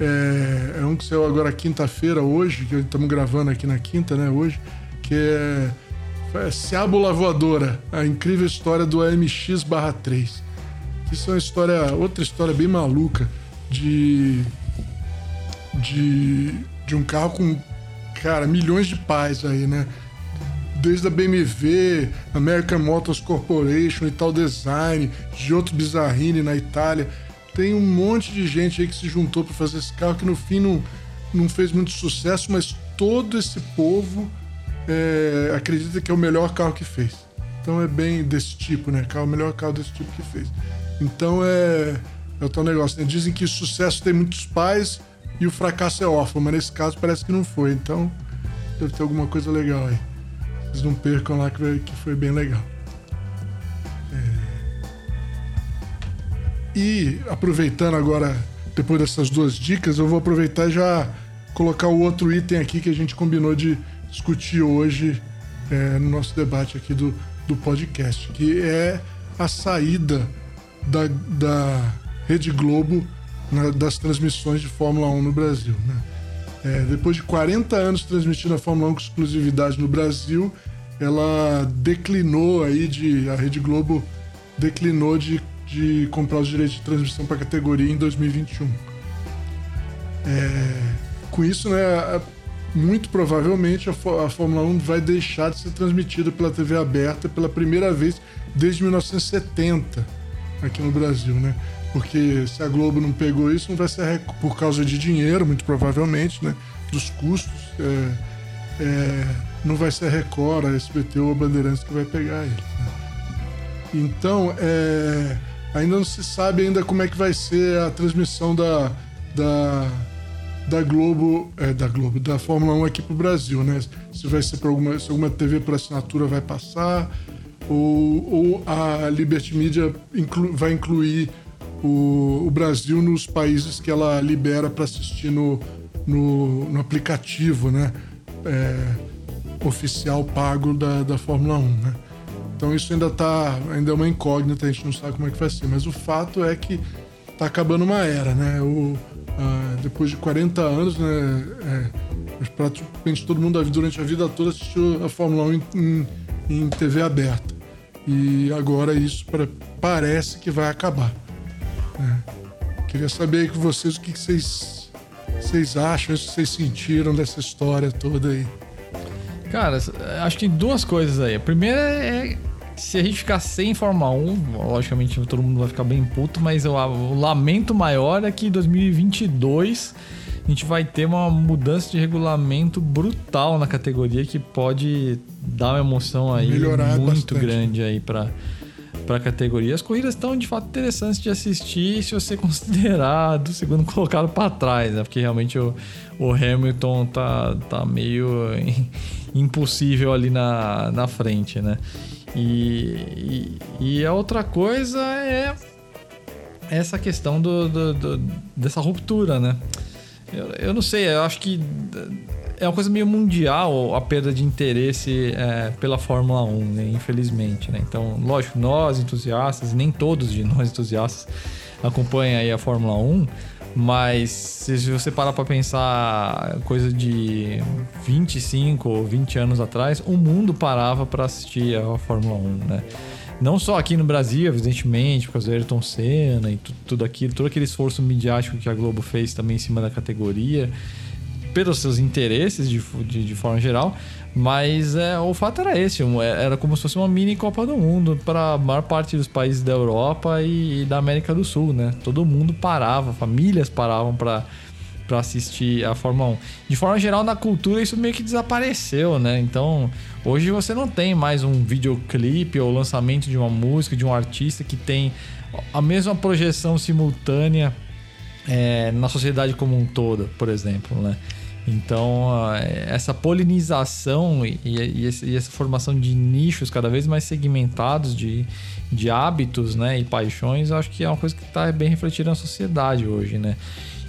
D: é, é, um que saiu agora quinta-feira, hoje, que estamos gravando aqui na quinta, né? Hoje, que é, é Ciábula Voadora, a incrível história do AMX-3. Isso é uma história, outra história bem maluca de de, de um carro com, cara, milhões de pais aí, né? Desde a BMW, American Motors Corporation e tal Design, Giotto Bizarrini na Itália. Tem um monte de gente aí que se juntou para fazer esse carro que no fim não, não fez muito sucesso, mas todo esse povo é, acredita que é o melhor carro que fez. Então é bem desse tipo, né? O melhor carro desse tipo que fez. Então é, é o tal negócio, né? Dizem que sucesso tem muitos pais, e o fracasso é órfão, mas nesse caso parece que não foi. Então, deve ter alguma coisa legal aí. Vocês não percam lá que, que foi bem legal. É. E aproveitando agora, depois dessas duas dicas, eu vou aproveitar e já colocar o outro item aqui que a gente combinou de discutir hoje é, no nosso debate aqui do, do podcast, que é a saída da, da Rede Globo das transmissões de Fórmula 1 no Brasil. Né? É, depois de 40 anos transmitindo a Fórmula 1 com exclusividade no Brasil, ela declinou aí de. A Rede Globo declinou de, de comprar os direitos de transmissão para a categoria em 2021. É, com isso, né, muito provavelmente a, a Fórmula 1 vai deixar de ser transmitida pela TV aberta pela primeira vez desde 1970 aqui no Brasil, né? Porque se a Globo não pegou isso, não vai ser por causa de dinheiro, muito provavelmente, né? Dos custos. é, é, não vai ser a Record, a SBT ou a Bandeirantes que vai pegar ele. né? Então, é, ainda não se sabe ainda como é que vai ser a transmissão da, da, da Globo, é, da Globo, da Fórmula 1 aqui pro Brasil, né? Se vai ser para alguma, se alguma TV por assinatura vai passar, ou, ou a Liberty Media inclu- vai incluir o, o Brasil nos países que ela libera para assistir no, no, no aplicativo, né? É, oficial pago da, da Fórmula 1, né? Então isso ainda tá, ainda é uma incógnita, a gente não sabe como é que vai ser, mas o fato é que tá acabando uma era, né? O, depois de 40 anos, né? É, praticamente todo mundo durante a vida toda assistiu a Fórmula 1 em, em- em TV aberta. E agora isso pra- parece que vai acabar. Né? Queria saber aí com vocês o que que vocês, vocês acham, o que vocês sentiram dessa história toda aí.
A: Cara, acho que tem duas coisas aí. A primeira é se a gente ficar sem Fórmula 1, logicamente todo mundo vai ficar bem puto, mas o, o lamento maior é que em 2022 a gente vai ter uma mudança de regulamento brutal na categoria que pode dar uma emoção aí
D: Melhorar
A: muito
D: bastante.
A: grande aí para para a categoria. As corridas estão de fato interessantes de assistir se você *laughs* considerar do segundo colocado para trás, né? Porque realmente o, o Hamilton tá, tá meio im- *laughs* impossível ali na, na frente, né? E, e, e a outra coisa é essa questão do, do- do- dessa ruptura, né? Eu, eu não sei, eu acho que é uma coisa meio mundial a perda de interesse é, pela Fórmula 1, né? infelizmente. Né? Então, lógico, nós entusiastas, nem todos de *laughs* nós entusiastas acompanham aí a Fórmula 1, mas se você parar para pensar coisa de 25 ou 20 anos atrás, o mundo parava para assistir a Fórmula 1, né? Não só aqui no Brasil, evidentemente, por causa do Ayrton Senna e tu- tudo aquilo, todo aquele esforço midiático que a Globo fez também em cima da categoria, pelos seus interesses de, de, de forma geral, mas é, o fato era esse, é- era como se fosse uma mini Copa do Mundo para a maior parte dos países da Europa e, e da América do Sul, né? Todo mundo parava, famílias paravam para para assistir a Fórmula 1. De forma geral, na cultura isso meio que desapareceu, né? Então, hoje você não tem mais um videoclipe ou lançamento de uma música de um artista que tem a mesma projeção simultânea é, na sociedade como um todo, por exemplo, né? Então, essa polinização e, essa formação de nichos cada vez mais segmentados de, de hábitos né, e paixões, acho que é uma coisa que está bem refletida na sociedade hoje, né?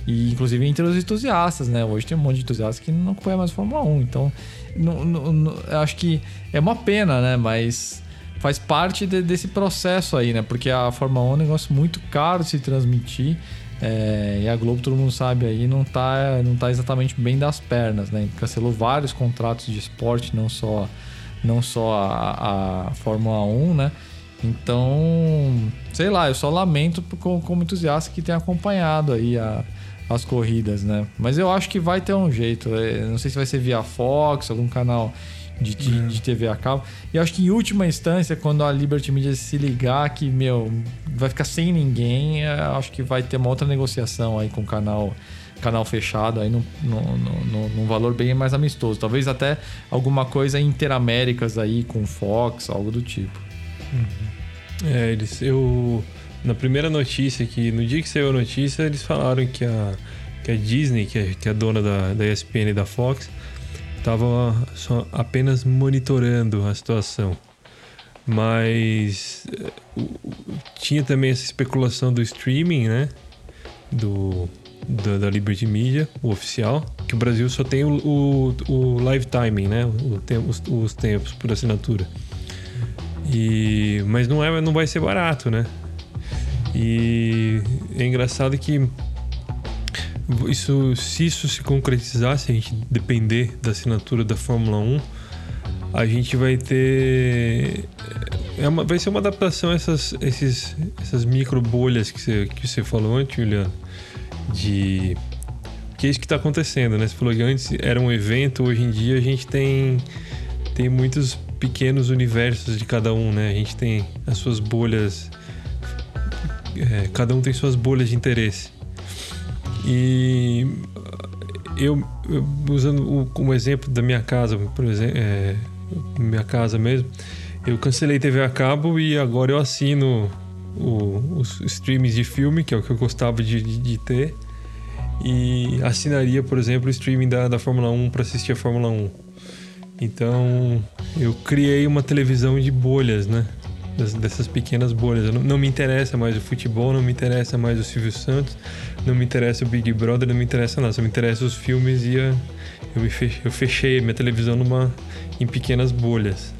A: E inclusive entre os entusiastas, né? Hoje tem um monte de entusiastas que não acompanham mais Fórmula 1. Então, não- não- não- acho que é uma pena, né? Mas faz parte de- desse processo aí, né? Porque a Fórmula 1 é um negócio muito caro de se transmitir. É, e a Globo, todo mundo sabe aí, não tá, não tá exatamente bem das pernas, né? Cancelou vários contratos de esporte, não só, não só a, a Fórmula 1, né? Então, sei lá, eu só lamento como, como entusiasta que tem acompanhado aí a- as corridas, né? Mas eu acho que vai ter um jeito. é, Não sei se vai ser via Fox, algum canal de, de, de TV a cabo. E acho que em última instância, quando a Liberty Media se ligar que, meu, vai ficar sem ninguém, é, acho que vai ter uma outra negociação aí com o canal canal fechado aí num, num, num- valor bem mais amistoso. Talvez até alguma coisa interaméricas aí com Fox, algo do tipo.
B: É, eles. Eu. Na primeira notícia que. No dia que saiu a notícia, eles falaram que a, que a Disney, que é, que é a dona da, da ESPN e da Fox, estava só apenas monitorando a situação. Mas eh, tinha também essa especulação do streaming, né? Do, da, da Liberty Media, o oficial, que o Brasil só tem o, o, o live timing, né? O, os, os tempos por assinatura. E, mas não, é, não vai ser barato, né? E é engraçado que isso, se isso se concretizar, se a gente depender da assinatura da Fórmula 1, a gente vai ter. É uma, vai ser uma adaptação a essas, esses, essas micro bolhas que você, que você falou antes, Juliano. De. Que é isso que está acontecendo, né? Você falou que antes era um evento, hoje em dia a gente tem, tem muitos pequenos universos de cada um, né? A gente tem as suas bolhas. é, cada um tem suas bolhas de interesse. E eu, eu usando o, como exemplo da minha casa, por exemplo, é, minha casa mesmo, eu cancelei TV a cabo e agora eu assino o- os streams de filme, que é o que eu gostava de, de- de ter, e assinaria, por exemplo, o streaming da, da Fórmula 1 para assistir a Fórmula 1. Então eu criei uma televisão de bolhas, né? Dessas pequenas bolhas. Não, não me interessa mais o futebol, não me interessa mais o Silvio Santos, não me interessa o Big Brother, não me interessa nada. Só me interessa os filmes e a, eu, me fechei, eu fechei minha televisão numa, em pequenas bolhas.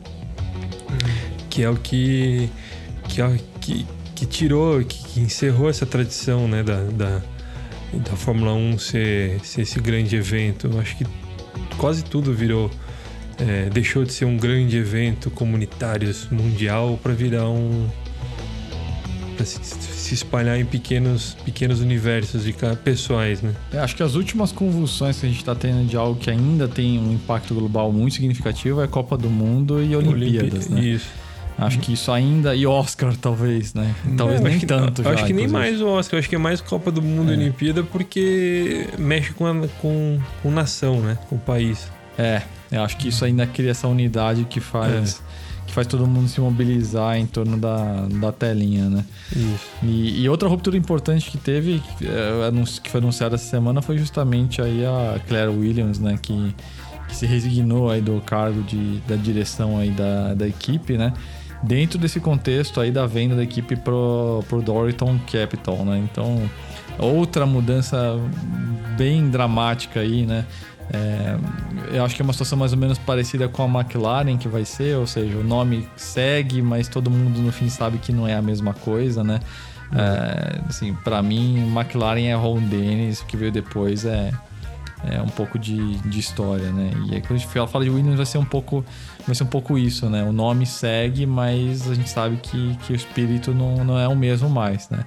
B: Que é o que, que, é que, que tirou, que, que encerrou essa tradição né, da, da, da Fórmula 1 ser, ser esse grande evento. Acho que quase tudo virou é, deixou de ser um grande evento comunitário mundial para virar um para se, se espalhar em pequenos pequenos universos de pessoais, né?
A: Eu acho que as últimas convulsões que a gente está tendo de algo que ainda tem um impacto global muito significativo é Copa do Mundo e Olimpíadas,
B: Olimpí-
A: né?
B: Isso.
A: Acho que isso ainda. E Oscar, talvez, né? Talvez
B: É,
A: nem
B: que-
A: tanto.
B: eu acho
A: já,
B: que nem
A: inclusive.
B: mais o Oscar, acho que é mais Copa do Mundo e
A: É.
B: Olimpíada porque mexe com, a- com, com nação, né? Com o país.
A: É, eu acho que isso ainda cria essa unidade que faz.
B: É.
A: Faz todo mundo se mobilizar em torno da, da telinha, né?
B: Isso.
A: E, e outra ruptura importante que teve, que, anunci- que foi anunciada essa semana, foi justamente aí a Claire Williams, né? Que, que se resignou aí do cargo de, da direção aí da, da equipe, né? Dentro desse contexto aí da venda da equipe pro, pro Doriton Capital, né? Então, outra mudança bem dramática aí, né? É, eu acho que é uma situação mais ou menos parecida com a McLaren que vai ser, ou seja, o nome segue, mas todo mundo no fim sabe que não é a mesma coisa, né? É, assim, para mim, McLaren é Ron Dennis, o que veio depois é, é um pouco de, de história, né? E aí, quando a gente fala- de Williams vai ser um pouco vai ser um pouco isso, né? O nome segue, mas a gente sabe que, que o espírito não, não é o mesmo mais, né?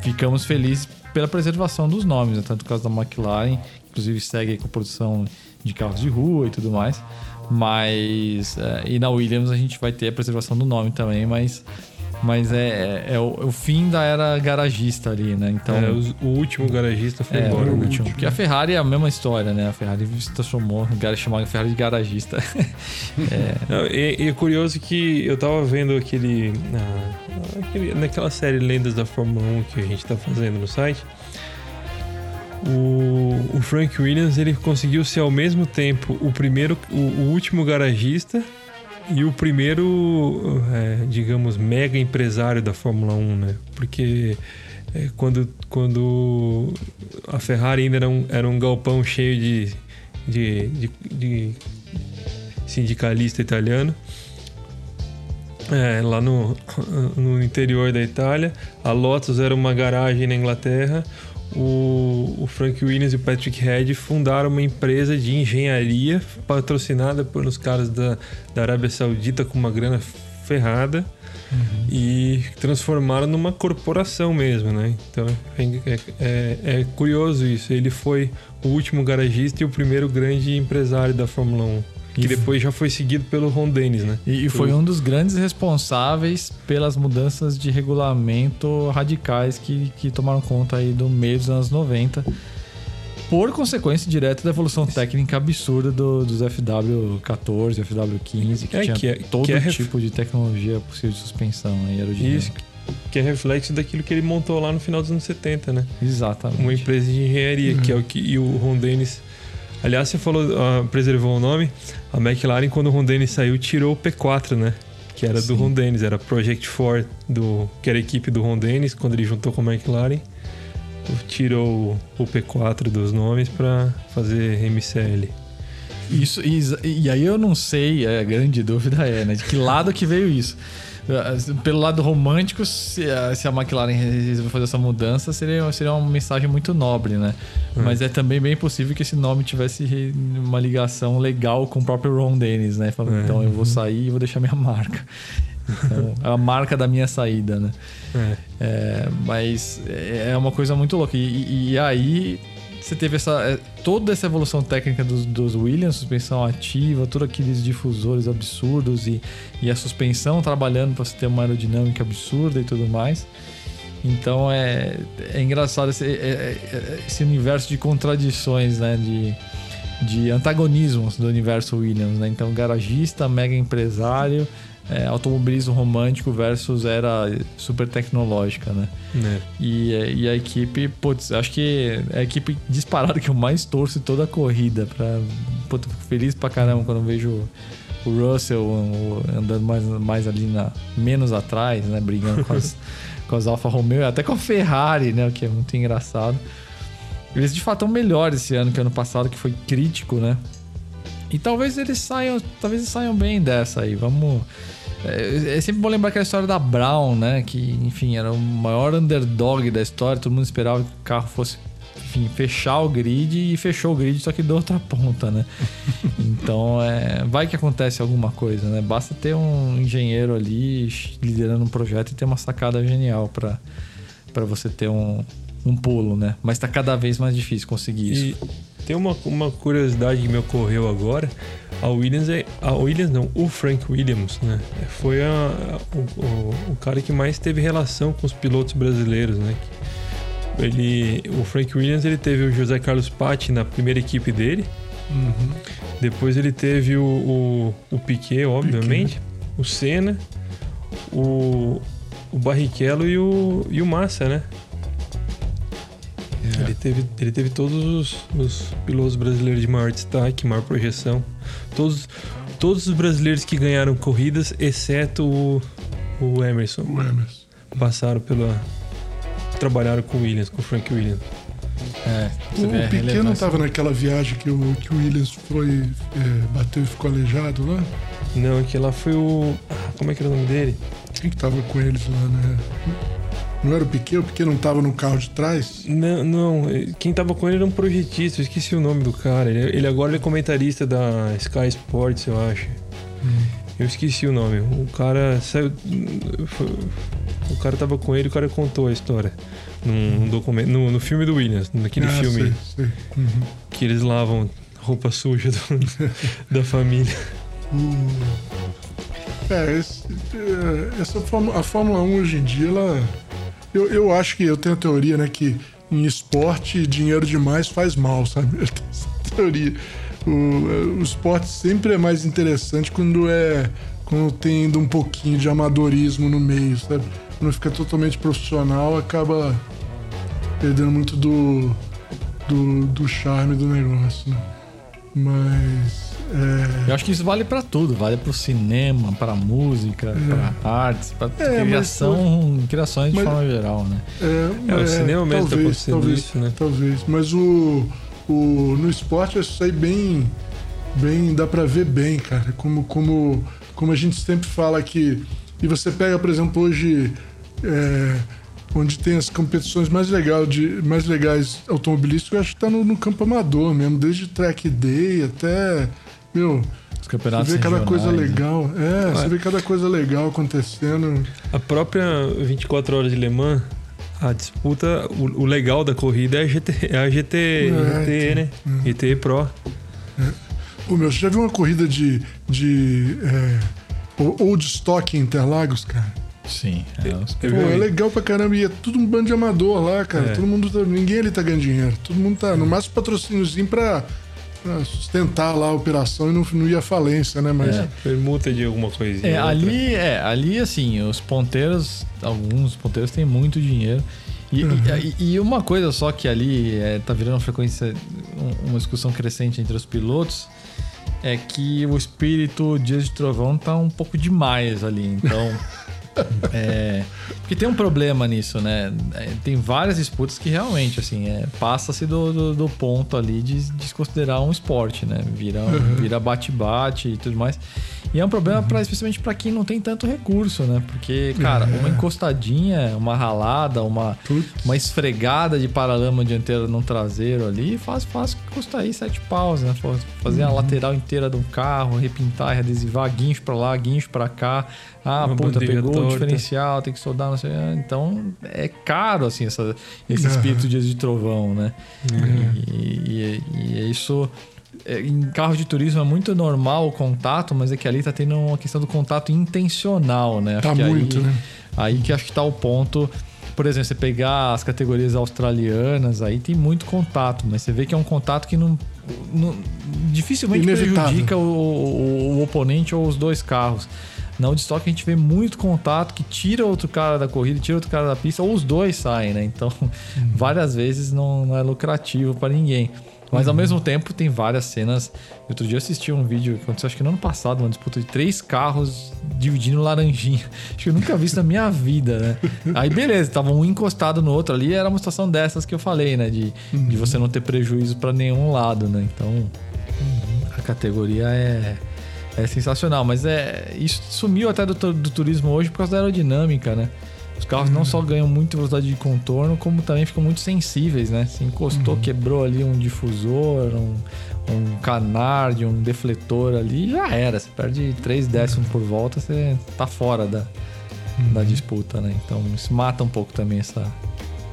A: Ficamos felizes pela preservação dos nomes, né? tanto no caso da McLaren, inclusive segue com a produção de carros de rua e tudo mais. Mas. é, e na Williams a gente vai ter a preservação do nome também, mas. Mas é, é, é o, é o fim da era garagista ali, né? Então.
B: É, os- o último garagista foi
A: É,
B: embora,
A: o
B: né?
A: último. Porque a Ferrari é a mesma história, né? A Ferrari se transformou, o chamava a Ferrari de garagista. *laughs*
B: E, e é curioso que eu tava vendo aquele, ah, aquele- Naquela série Lendas da Fórmula 1 que a gente tá fazendo no site. O, o Frank Williams ele conseguiu ser ao mesmo tempo o primeiro, o, o último garagista e o primeiro, é, digamos, mega empresário da Fórmula 1, né? Porque é, quando, quando a Ferrari ainda era um, era um galpão cheio de, de, de, de sindicalista italiano. É, lá no, no interior da Itália. A Lotus era uma garagem na Inglaterra. O, o Frank Williams e o Patrick Head fundaram uma empresa de engenharia patrocinada pelos caras da, da Arábia Saudita com uma grana ferrada e transformaram numa corporação mesmo, né? Então é, é- é curioso isso. Ele foi o último garagista e o primeiro grande empresário da Fórmula 1. Que
A: E-
B: depois já foi seguido pelo Ron Dennis, né?
A: E, e foi um dos grandes responsáveis pelas mudanças de regulamento radicais que, que tomaram conta aí do meio dos anos 90. Por consequência direta da evolução técnica absurda do- dos FW14, FW15, que
B: É,
A: tinha
B: que é-
A: todo
B: que é ref-
A: tipo de tecnologia possível de suspensão aí, aerodinâmica.
B: Isso, que é reflexo daquilo que ele montou lá no final dos anos 70, né?
A: Exatamente.
B: Uma empresa de engenharia, que é o que e o Ron Dennis Aliás, você falou, ah, preservou o nome. A McLaren, quando o Ron Dennis saiu, tirou o P4, né? Que era do
A: Sim.
B: Ron Dennis, era Project 4, do, que era a equipe do Ron Dennis, quando ele juntou com a McLaren. Tirou o P4 dos nomes para fazer MCL.
A: Isso, e, e aí eu não sei, a grande dúvida é, né? De que lado que veio isso? Pelo lado romântico, se a, se a McLaren resolver fazer essa mudança, seria, seria uma mensagem muito nobre, né? Mas é também bem possível que esse nome tivesse uma ligação legal com o próprio Ron Dennis, né? Falando,
B: É.
A: então eu vou sair e vou deixar minha *laughs* marca. Então, é a marca da minha saída, né?
B: É.
A: É, mas é uma coisa muito louca. E- e aí você teve essa, é, toda essa evolução técnica dos, dos Williams, suspensão ativa, todos aqueles difusores absurdos e, e a suspensão trabalhando para você ter uma aerodinâmica absurda e tudo mais. Então é, é engraçado esse, é- é- é- esse universo de contradições, né? De, de antagonismos do universo Williams, né? Então, garagista, mega empresário, é, automobilismo romântico versus era super tecnológica, né?
B: Né?
A: E, é, e a equipe, putz, acho que é a equipe disparada que eu mais torço em toda a corrida. Pra, putz, fico feliz pra caramba quando vejo o Russell o- andando mais, mais ali na, menos atrás, né? Brigando com as, *laughs* com as Alfa Romeo, até com a Ferrari, né? O que é muito engraçado. Eles de fato estão melhores esse ano que ano passado, que foi crítico, né? E talvez eles saiam, talvez eles saiam bem dessa aí. Vamos. É, é sempre bom lembrar aquela história da Brown, né? Que, enfim, era o maior underdog da história. Todo mundo esperava que o carro fosse, enfim, fechar o grid e fechou o grid, só que da outra ponta, né? *laughs* então, é, vai que acontece alguma coisa, né? Basta ter um engenheiro ali liderando um projeto e ter uma sacada genial para para você ter um, um pulo, né? Mas tá cada vez mais difícil conseguir isso.
B: E tem uma, uma curiosidade que me ocorreu agora. A Williams é. A Williams não, o Frank Williams, né? Foi a, a- o, o, o cara que mais teve relação com os pilotos brasileiros, né? Ele, o Frank Williams ele teve o José Carlos Patti na primeira equipe dele. Depois ele teve o, o, o Piquet, obviamente. O Senna. O, o Barrichello e o, e o Massa, né? Ele, teve, ele teve todos os, os pilotos brasileiros de maior destaque, maior projeção. Todos, todos os brasileiros que ganharam corridas, exceto o, o Emerson,
D: O Emerson.
B: passaram pela. Trabalharam com o Williams, com o Frank Williams.
A: É,
D: O Piquet não estava naquela viagem que o, que o Williams foi, é, bateu e ficou aleijado lá?
B: Não, aquele lá foi o. ah, Como é que era o nome dele?
D: Quem que tava com eles lá, né? Não era o Piquet? O Piquet não tava no carro de trás?
B: Não, não, quem tava com ele era um projetista, eu esqueci o nome do cara. Ele, ele agora é comentarista da Sky Sports, eu acho. Eu esqueci o nome. O cara saiu. foi- o cara tava com ele, o cara contou a história. Num, documento, no, no filme do Williams, naquele
D: Ah,
B: filme
D: sei, sei. Uhum.
B: que eles lavam roupa suja do- *laughs* da família.
D: É, esse- é, essa a Fórmula 1 hoje em dia, ela. Eu, eu acho que eu tenho a teoria, né, que em esporte dinheiro demais faz mal, sabe? Eu tenho essa teoria. O, o esporte sempre é mais interessante quando é. Quando tem ainda um pouquinho de amadorismo no meio, sabe? Quando fica totalmente profissional, acaba perdendo muito do, do, do charme do negócio, né? Mas. É,
A: Eu acho que isso vale pra tudo, vale pro cinema, pra música, pra artes, pra
D: É, mas
A: criação, criações de
D: mas-
A: forma geral, né?
B: É, o cinema mesmo tá
D: talvez,
B: acontecendo
D: talvez,
B: isso, né?
D: Talvez, mas o, o no esporte isso aí bem, bem dá pra ver bem, cara. Como, como, como a gente sempre fala que e você pega, por exemplo, hoje é, onde tem as competições mais legais de mais legais automobilísticas, eu acho que tá no, no campo amador mesmo, desde track day até meu
A: Os campeonatos
D: você vê cada coisa
A: né?
D: legal. É, você
B: Ah.
D: vê cada coisa legal acontecendo.
B: A própria 24 horas de Le Mans, a disputa, o, o legal da corrida é a GT, é a GT,
D: É,
B: GT né? GT Pro.
D: Ô meu, você já viu uma corrida de, de é, old stock em Interlagos, cara?
A: Sim. É,
D: Pô, é legal pra caramba. E é tudo um bando de amador lá, cara.
B: É.
D: Todo mundo tá, ninguém ali tá ganhando dinheiro. Todo mundo tá, no máximo, patrocíniozinho pra, pra sustentar lá a operação e não, não ir à falência, né? Mas
A: É.
B: Permuta de alguma coisinha.
A: É, ali, é, ali assim, os ponteiros, alguns ponteiros têm muito dinheiro. E,
D: Uhum.
A: e, e uma coisa só que ali é, tá virando frequência, uma discussão crescente entre os pilotos é que o espírito Dias de Trovão tá um pouco demais ali. Então. *laughs* *laughs* É, porque tem um problema nisso, né? É, tem várias disputas que realmente, assim, é, passa-se do, do, do, ponto ali de desconsiderar um esporte, né? Vira, uhum. vira bate-bate e tudo mais. E é um problema, pra, especialmente para quem não tem tanto recurso, né? Porque, cara, é. uma encostadinha, uma ralada, uma, uma esfregada de paralama dianteiro no traseiro ali, faz, faz custa aí sete paus, né? Fazer uhum. a lateral inteira do carro, repintar, adesivar guincho para lá, guincho para cá. Ah, uma puta, pegou torta. o diferencial, tem que soldar, não sei. Então é caro, assim, essa, esse uhum. espírito de, de trovão, né? Uhum. E, e, e, é isso é, em carro de turismo é muito normal o contato, mas é que ali tá tendo uma questão do contato intencional, né?
D: Acho tá muito,
A: aí,
D: né?
A: Aí que acho que tá o ponto. Por exemplo, você pegar as categorias australianas, aí tem muito contato, mas você vê que é um contato que não, não dificilmente Inevitável. prejudica o, o, o, oponente ou os dois carros. Na Woodstock a gente vê muito contato que tira outro cara da corrida, tira outro cara da pista, ou os dois saem, né? Então, uhum. *laughs* várias vezes não, não é lucrativo para ninguém. Mas ao uhum. mesmo tempo tem várias cenas. Outro dia eu assisti um vídeo que aconteceu, acho que no ano passado, uma disputa de três carros dividindo laranjinha. *laughs* Acho que eu nunca vi isso na minha vida, né? Aí beleza, tava um encostado no outro ali, era uma situação dessas que eu falei, né? De, uhum. de você não ter prejuízo para nenhum lado, né? Então uhum. a categoria é, é sensacional. Mas é isso sumiu até do, do turismo hoje por causa da aerodinâmica, né? Os carros não só ganham muita velocidade de contorno, como também ficam muito sensíveis, né? Se encostou, uhum. quebrou ali um difusor, um, um canard, um defletor ali, já era. Você perde 3 décimos por volta, você tá fora da, uhum. da disputa, né? Então isso mata um pouco também essa,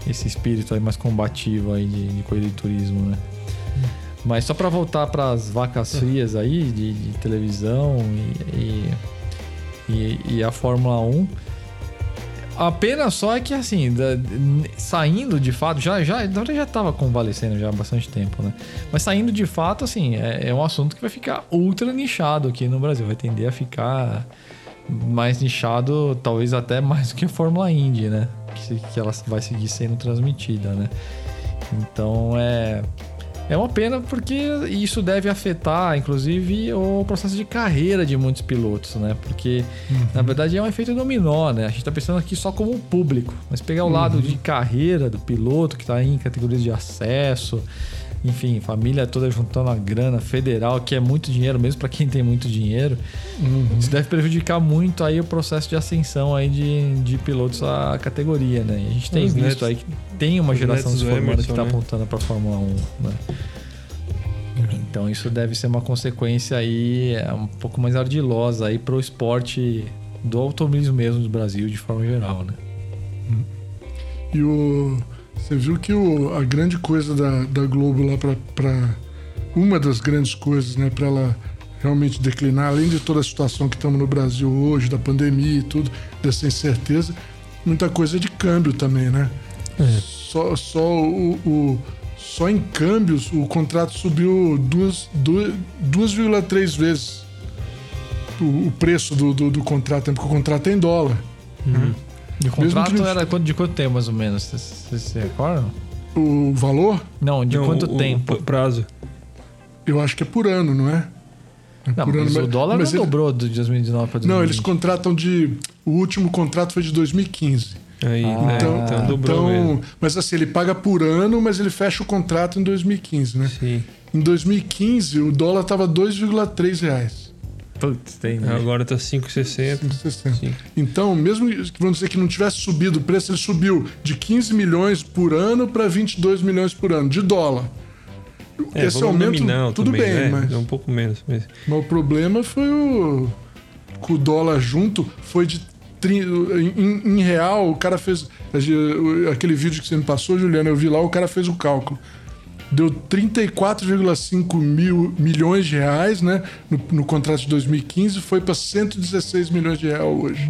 A: esse espírito aí mais combativo aí de, de corrida de turismo, né? Mas só para voltar para as vacas frias aí de, de televisão e, e, e, a Fórmula 1 a pena só é que, assim, da, saindo de fato, já, já, já tava convalescendo já há bastante tempo, né? Mas saindo de fato, assim, é, é um assunto que vai ficar ultra nichado aqui no Brasil. Vai tender a ficar mais nichado, talvez até mais do que a Fórmula Indy, né? Que, que ela vai seguir sendo transmitida, né? Então é. É uma pena porque isso deve afetar, inclusive, o processo de carreira de muitos pilotos, né? Porque, uhum. na verdade, é um efeito dominó, né? A gente está pensando aqui só como público, mas pegar o uhum. lado de carreira do piloto que está em categorias de acesso, enfim, família toda juntando a grana federal, que é muito dinheiro mesmo para quem tem muito dinheiro. Uhum. Isso deve prejudicar muito aí o processo de ascensão aí de, de pilotos à categoria, né? E a gente tem Os visto aí que tem uma geração se formando que está né? apontando para a Fórmula 1, né? Então isso deve ser uma consequência aí é, um pouco mais ardilosa aí para o esporte do automobilismo mesmo do Brasil de forma geral, né?
D: E o você viu que o, a grande coisa da, da Globo lá para uma das grandes coisas, né, para ela realmente declinar, além de toda a situação que estamos no Brasil hoje, da pandemia e tudo, dessa incerteza, muita coisa de câmbio também, né? É. Só, só o, o, só em câmbios o contrato subiu 2,3 vezes o, o preço do, do, do, contrato, né? porque o contrato é em dólar.
A: Uhum. E o contrato era de quanto tempo, mais ou menos? Vocês se recordam?
D: O valor?
A: Não, de não, quanto o, tempo?
B: O prazo.
D: Eu acho que é por ano, não é?
A: é não, mas ano, o dólar mas não ele... dobrou de 2019 para 2020.
D: Não, eles contratam de... O último contrato foi de 2015.
B: Aí, ah, então, então dobrou então,
D: Mas assim, ele paga por ano, mas ele fecha o contrato em 2015, né?
B: Sim.
D: Em 2015, o dólar estava 2,3 reais.
A: Putz, tem.
B: Né? Agora tá 5,60. 5,60.
D: Então, mesmo que vamos dizer que não tivesse subido o preço, ele subiu de 15 milhões por ano para 22 milhões por ano, de dólar.
B: É, Esse aumento, nominal tudo também, bem, né? mas. É um pouco menos. Mas...
D: mas o problema foi o. Com o dólar junto, foi de. Em, em real, o cara fez. Aquele vídeo que você me passou, Juliana, eu vi lá, o cara fez o cálculo deu 34,5 mil milhões de reais, né? No, no contrato de 2015 foi para 116 milhões de reais hoje.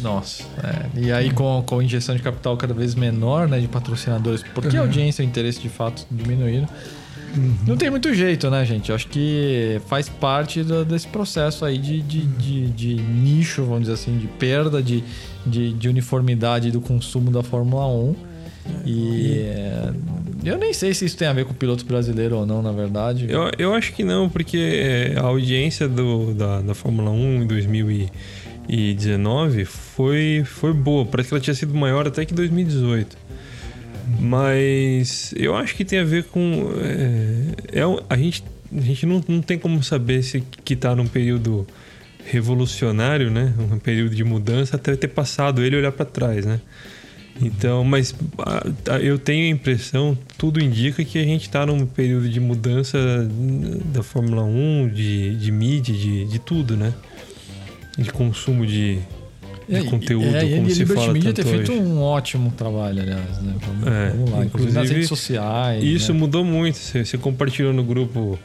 A: Nossa. É. E aí com, com injeção de capital cada vez menor, né? De patrocinadores, porque uhum. a audiência e o interesse de fato diminuíram. Uhum. Não tem muito jeito, né, gente? Eu acho que faz parte do, desse processo aí de, de, de, de, nicho, vamos dizer assim, de perda de, de, de uniformidade do consumo da Fórmula 1 E é, eu nem sei se isso tem a ver com o piloto brasileiro ou não, na verdade.
B: Eu, eu acho que não, porque é, a audiência do, da, da Fórmula 1 em 2019 foi, foi boa. Parece que ela tinha sido maior até que 2018. Mas eu acho que tem a ver com. É, é, a gente, a gente não, não tem como saber se que tá num período revolucionário, né? Um período de mudança até ter passado ele olhar para trás, né? Então, mas eu tenho a impressão, tudo indica que a gente está num período de mudança da Fórmula 1, de, de mídia, de, de tudo, né? De consumo de, de é, conteúdo,
A: é,
B: como se fala
A: Media
B: tanto
A: ter feito
B: hoje.
A: um ótimo trabalho, aliás, né? Vamos,
B: É,
A: vamos lá, inclusive, nas redes sociais.
B: Isso
A: né?
B: mudou muito. Você, você compartilhou no grupo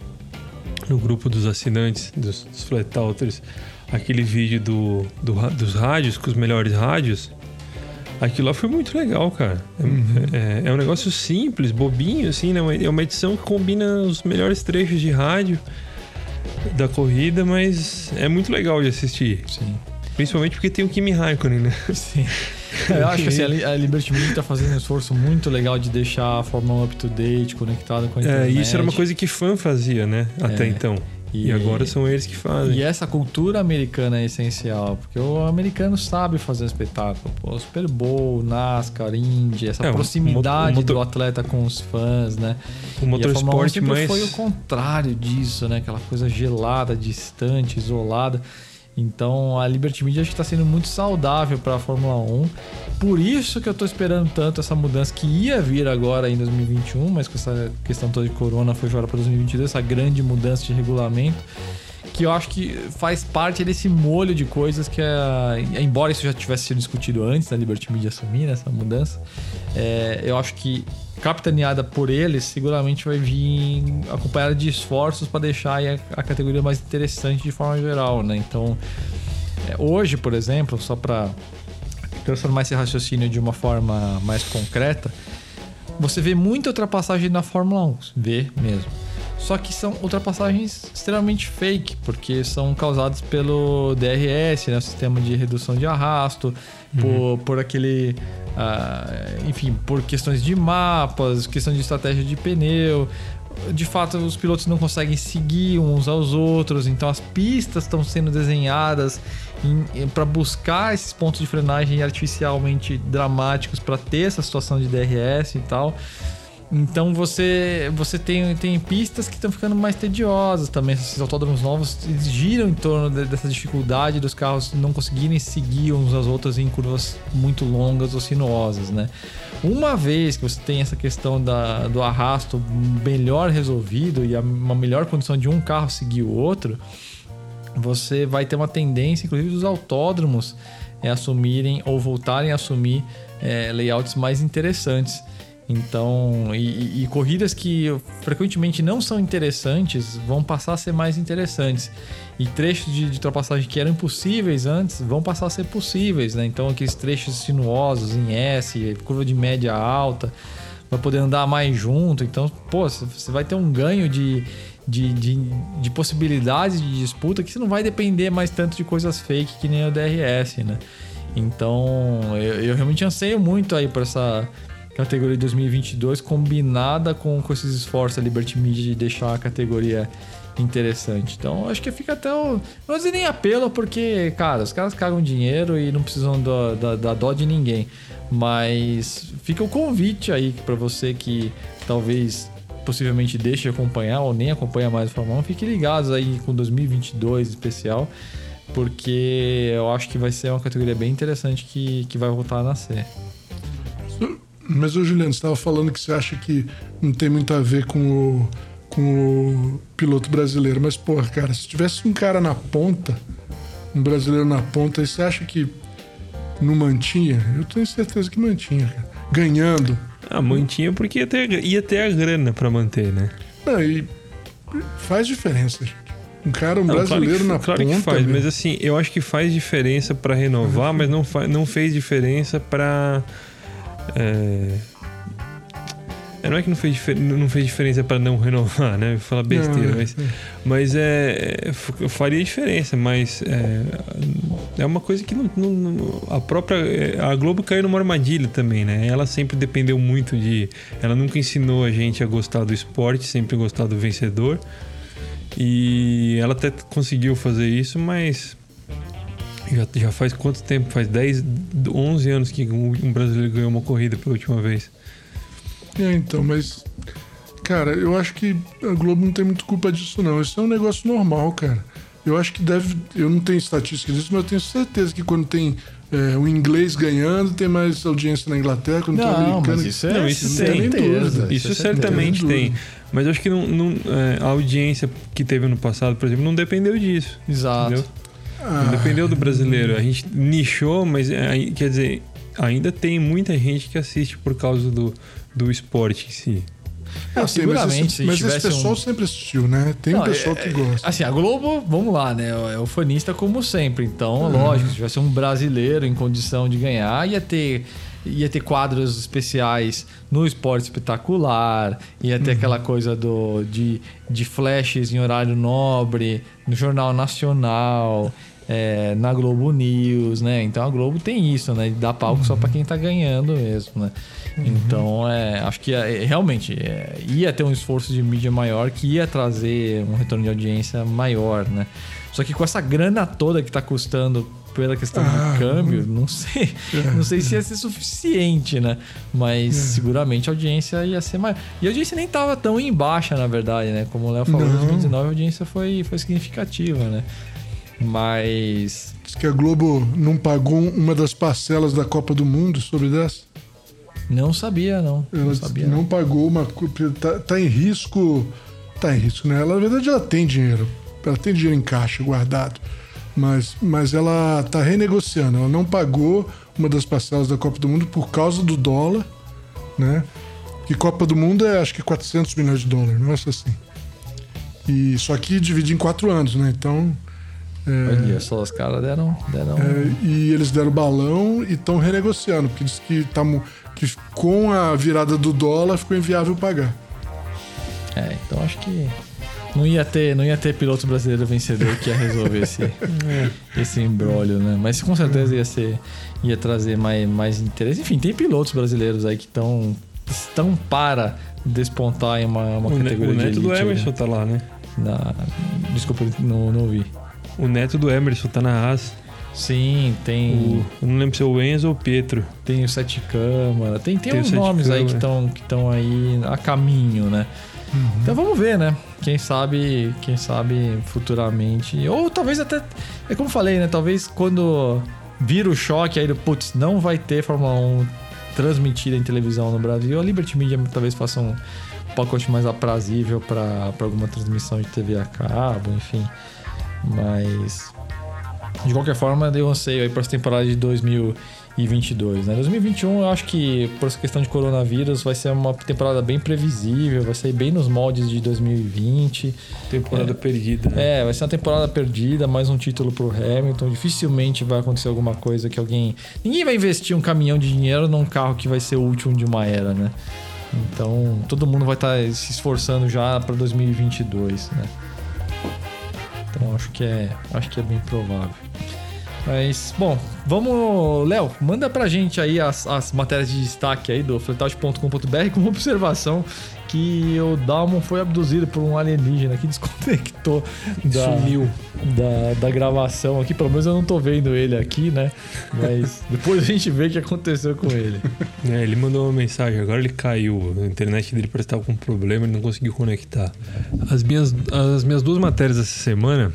B: no grupo dos assinantes, dos, dos Flat Outers, aquele vídeo do, do dos rádios, com os melhores rádios. Aquilo lá foi muito legal, cara. É, é- é um negócio simples, bobinho, assim, né? É uma edição que combina os melhores trechos de rádio da corrida, mas é muito legal de assistir.
A: Sim.
B: Principalmente porque tem o Kimi Raikkonen, né? *laughs*
A: Sim. Eu acho que assim, a Li- a Liberty Media tá fazendo um esforço muito legal de deixar a Fórmula 1 up to date, conectada com a
B: É,
A: internet.
B: isso era uma coisa que fã fazia, né? Até
A: É.
B: então. E, agora são eles que fazem.
A: E essa cultura americana é essencial, porque o americano sabe fazer espetáculo. Pô, Super Bowl, NASCAR, Indy, essa
B: É, o
A: proximidade
B: motor-
A: do atleta com os fãs, né?
B: O
A: e a Fórmula 1
B: motorsport mais.
A: foi o contrário disso, né? Aquela coisa gelada, distante, isolada. Então a Liberty Media acho que está sendo muito saudável para a Fórmula 1. Por isso que eu estou esperando tanto essa mudança que ia vir agora em 2021, mas com essa questão toda de corona foi jogada para 2022, essa grande mudança de regulamento. Que eu acho que faz parte desse molho de coisas que, é, embora isso já tivesse sido discutido antes da Liberty Media assumir né, essa mudança, é, eu acho que capitaneada por eles, seguramente vai vir acompanhada de esforços para deixar a, a categoria mais interessante de forma geral, né? Então, é, hoje, por exemplo, só para transformar esse raciocínio de uma forma mais concreta, você vê muita ultrapassagem na Fórmula 1, vê mesmo. Só que são ultrapassagens extremamente fake, porque são causadas pelo DRS, né, o sistema de redução de arrasto, por, por aquele. ah, enfim, por questões de mapas, questão de estratégia de pneu. De fato, os pilotos não conseguem seguir uns aos outros, então as pistas estão sendo desenhadas para buscar esses pontos de frenagem artificialmente dramáticos para ter essa situação de DRS e tal. Então você você tem, tem pistas que estão ficando mais tediosas também. Esses autódromos novos giram em torno de- dessa dificuldade dos carros não conseguirem seguir uns aos outros em curvas muito longas ou sinuosas, né? Uma vez que você tem essa questão da, do arrasto melhor resolvido e a- uma melhor condição de um carro seguir o outro, você vai ter uma tendência, inclusive, dos autódromos é, assumirem ou voltarem a assumir é, layouts mais interessantes. Então, e, e- corridas que frequentemente não são interessantes vão passar a ser mais interessantes. E trechos de, de ultrapassagem que eram impossíveis antes vão passar a ser possíveis, né? Então, aqueles trechos sinuosos em S, curva de média alta, vai poder andar mais junto. Então, pô, você vai ter um ganho de, de, de, de possibilidades de disputa que você não vai depender mais tanto de coisas fake que nem o DRS, né? Então, eu, eu realmente anseio muito aí por essa categoria de 2022 combinada com, com esses esforços da Liberty Media de deixar a categoria interessante. Então, acho que fica até o. Não dizer nem apelo, porque, cara, os caras cagam dinheiro e não precisam da, da, da dó de ninguém. Mas fica o convite aí para você que talvez possivelmente deixe de acompanhar ou nem acompanha mais o Fórmula 1, fique ligados aí com 2022 especial, porque eu acho que vai ser uma categoria bem interessante que, que vai voltar a nascer.
D: Mas, ô Juliano, você estava falando que você acha que não tem muito a ver com o, com o piloto brasileiro. Mas, porra, cara, se tivesse um cara na ponta, um brasileiro na ponta, aí você acha que não mantinha? Eu tenho certeza que mantinha, cara. Ganhando.
B: Ah, mantinha porque ia ter, ia ter a grana pra manter, né?
D: Não, e faz diferença, gente. Um cara, um
B: Não,
D: brasileiro
B: claro que,
D: na
B: claro
D: ponta.
B: que faz,
D: meu.
B: mas assim, eu acho que faz diferença pra renovar, mas não, fa não fez diferença pra. É, É, não é que não fez, não fez diferença para não renovar, né? Falar besteira,
D: Não, é,
B: mas, mas é, é, f- faria diferença, mas é, é uma coisa que não, não- não- a própria é, a Globo caiu numa armadilha também, né? Ela sempre dependeu muito de, ela nunca ensinou a gente a gostar do esporte, sempre gostar do vencedor. E ela até conseguiu fazer isso, mas já, já faz quanto tempo? Faz 10, 11 anos que um brasileiro ganhou uma corrida pela última vez.
D: É, então, mas. Cara, eu acho que a Globo não tem muito culpa disso, não. Isso é um negócio normal, cara. Eu acho que deve. Eu não tenho estatística disso, mas eu tenho certeza que quando tem é, o inglês ganhando, tem mais audiência na Inglaterra, quando tem o
A: Não,
D: americano.
A: mas isso é
B: Não, isso
D: não tem nem
A: certeza.
D: dúvida.
B: Isso
A: é
B: certamente tem. Mas eu acho que não, não- é, a audiência que teve no passado, por exemplo, não dependeu disso.
A: Exato.
B: Entendeu?
D: Ah,
B: dependeu do brasileiro. A gente nichou, mas aí- quer dizer, ainda tem muita gente que assiste por causa do, do esporte em si.
A: Não,
D: sei, mas
A: seguramente,
D: esse,
A: se
D: mas esse pessoal
A: um-
D: sempre assistiu, né? Tem um
A: Não,
D: pessoal
A: é-
D: que gosta.
A: Assim, a Globo, vamos lá, né? É o fanista como sempre. Então, lógico, se tivesse um brasileiro em condição de ganhar, ia ter, ia ter quadros especiais no esporte espetacular, ia ter aquela coisa do, de, de flashes em horário nobre, no Jornal Nacional. É, na Globo News, né? Então a Globo tem isso, né? Dar palco só pra quem tá ganhando mesmo, né? Então, é, acho que é, realmente é, ia ter um esforço de mídia maior que ia trazer um retorno de audiência maior, né? Só que com essa grana toda que tá custando pela questão
D: Ah,
A: do câmbio, não sei, não sei se ia ser suficiente, né? Mas seguramente a audiência ia ser maior. E a audiência nem tava tão em baixa, na verdade, né? Como o Léo falou, em
D: Não.
A: 2019 a audiência foi, foi significativa, né? Mas
D: Diz que a Globo não pagou uma das parcelas da Copa do Mundo sobre dessa.
A: não sabia, não.
D: Ela
A: Não sabia. não.
D: não pagou uma. Tá, tá em risco. Tá em risco, né? Ela, na verdade, ela tem dinheiro. Ela tem dinheiro em caixa guardado. Mas, mas ela tá renegociando. Ela não pagou uma das parcelas da Copa do Mundo por causa do dólar, né? Que Copa do Mundo é acho que 400 milhões de dólares, não é assim. E só que divide em quatro anos, né? Então. É,
A: Olha só, os caras deram. deram
D: é, e eles deram balão e estão renegociando, porque diz que, tá, mu- que com a virada do dólar ficou inviável pagar.
A: É, então acho que não ia ter, não ia ter piloto brasileiro vencedor que ia resolver esse, *laughs* esse embrólio, né? Mas com certeza ia ser ia trazer mais, mais interesse. Enfim, tem pilotos brasileiros aí que estão estão para despontar em uma, uma
B: o, ne-
A: categoria
B: o
A: de
B: neto do
A: elite,
B: Emerson
A: né?
B: tá lá, né?
A: Na- Desculpa, não, não ouvi.
B: O neto do Emerson tá na Haas.
A: Sim, tem
B: O, eu não lembro se é o Enzo ou o Pietro.
A: tem o Sete Câmara, tem, tem,
B: Tem
A: uns nomes aí que
B: Câmara.
A: estão que aí a caminho, né? Então vamos ver, né? Quem sabe, quem sabe futuramente, ou talvez até é como eu falei, né? Talvez quando vira o choque aí do putz, não vai ter Fórmula 1 transmitida em televisão no Brasil, a Liberty Media talvez faça um pacote mais aprazível para alguma transmissão de TV a cabo, enfim. Mas de qualquer forma, deu um anseio aí para essa temporada de 2022, né? 2021, eu acho que por essa questão de coronavírus vai ser uma temporada bem previsível, vai sair bem nos moldes de 2020.
B: Temporada perdida. né?
A: É, vai ser uma temporada perdida, mais um título pro Hamilton. Dificilmente vai acontecer alguma coisa que alguém. Ninguém vai investir um caminhão de dinheiro num carro que vai ser o último de uma era, né? Então, todo mundo vai estar se esforçando já para 2022, né? Então, acho que é, acho que é bem provável. Mas, bom, vamos, Léo, manda pra gente aí as, as matérias de destaque aí do fletout.com.br com uma observação que o Dalmon foi abduzido por um alienígena que *laughs* desconectou da,
B: Sumiu.
A: da, da gravação aqui. Pelo menos eu não tô vendo ele aqui, né? Mas *laughs* depois a gente vê o que aconteceu com ele.
B: É, ele mandou uma mensagem, agora ele caiu. A internet dele parece que estava com problema, ele não conseguiu conectar. As minhas, as minhas duas matérias dessa semana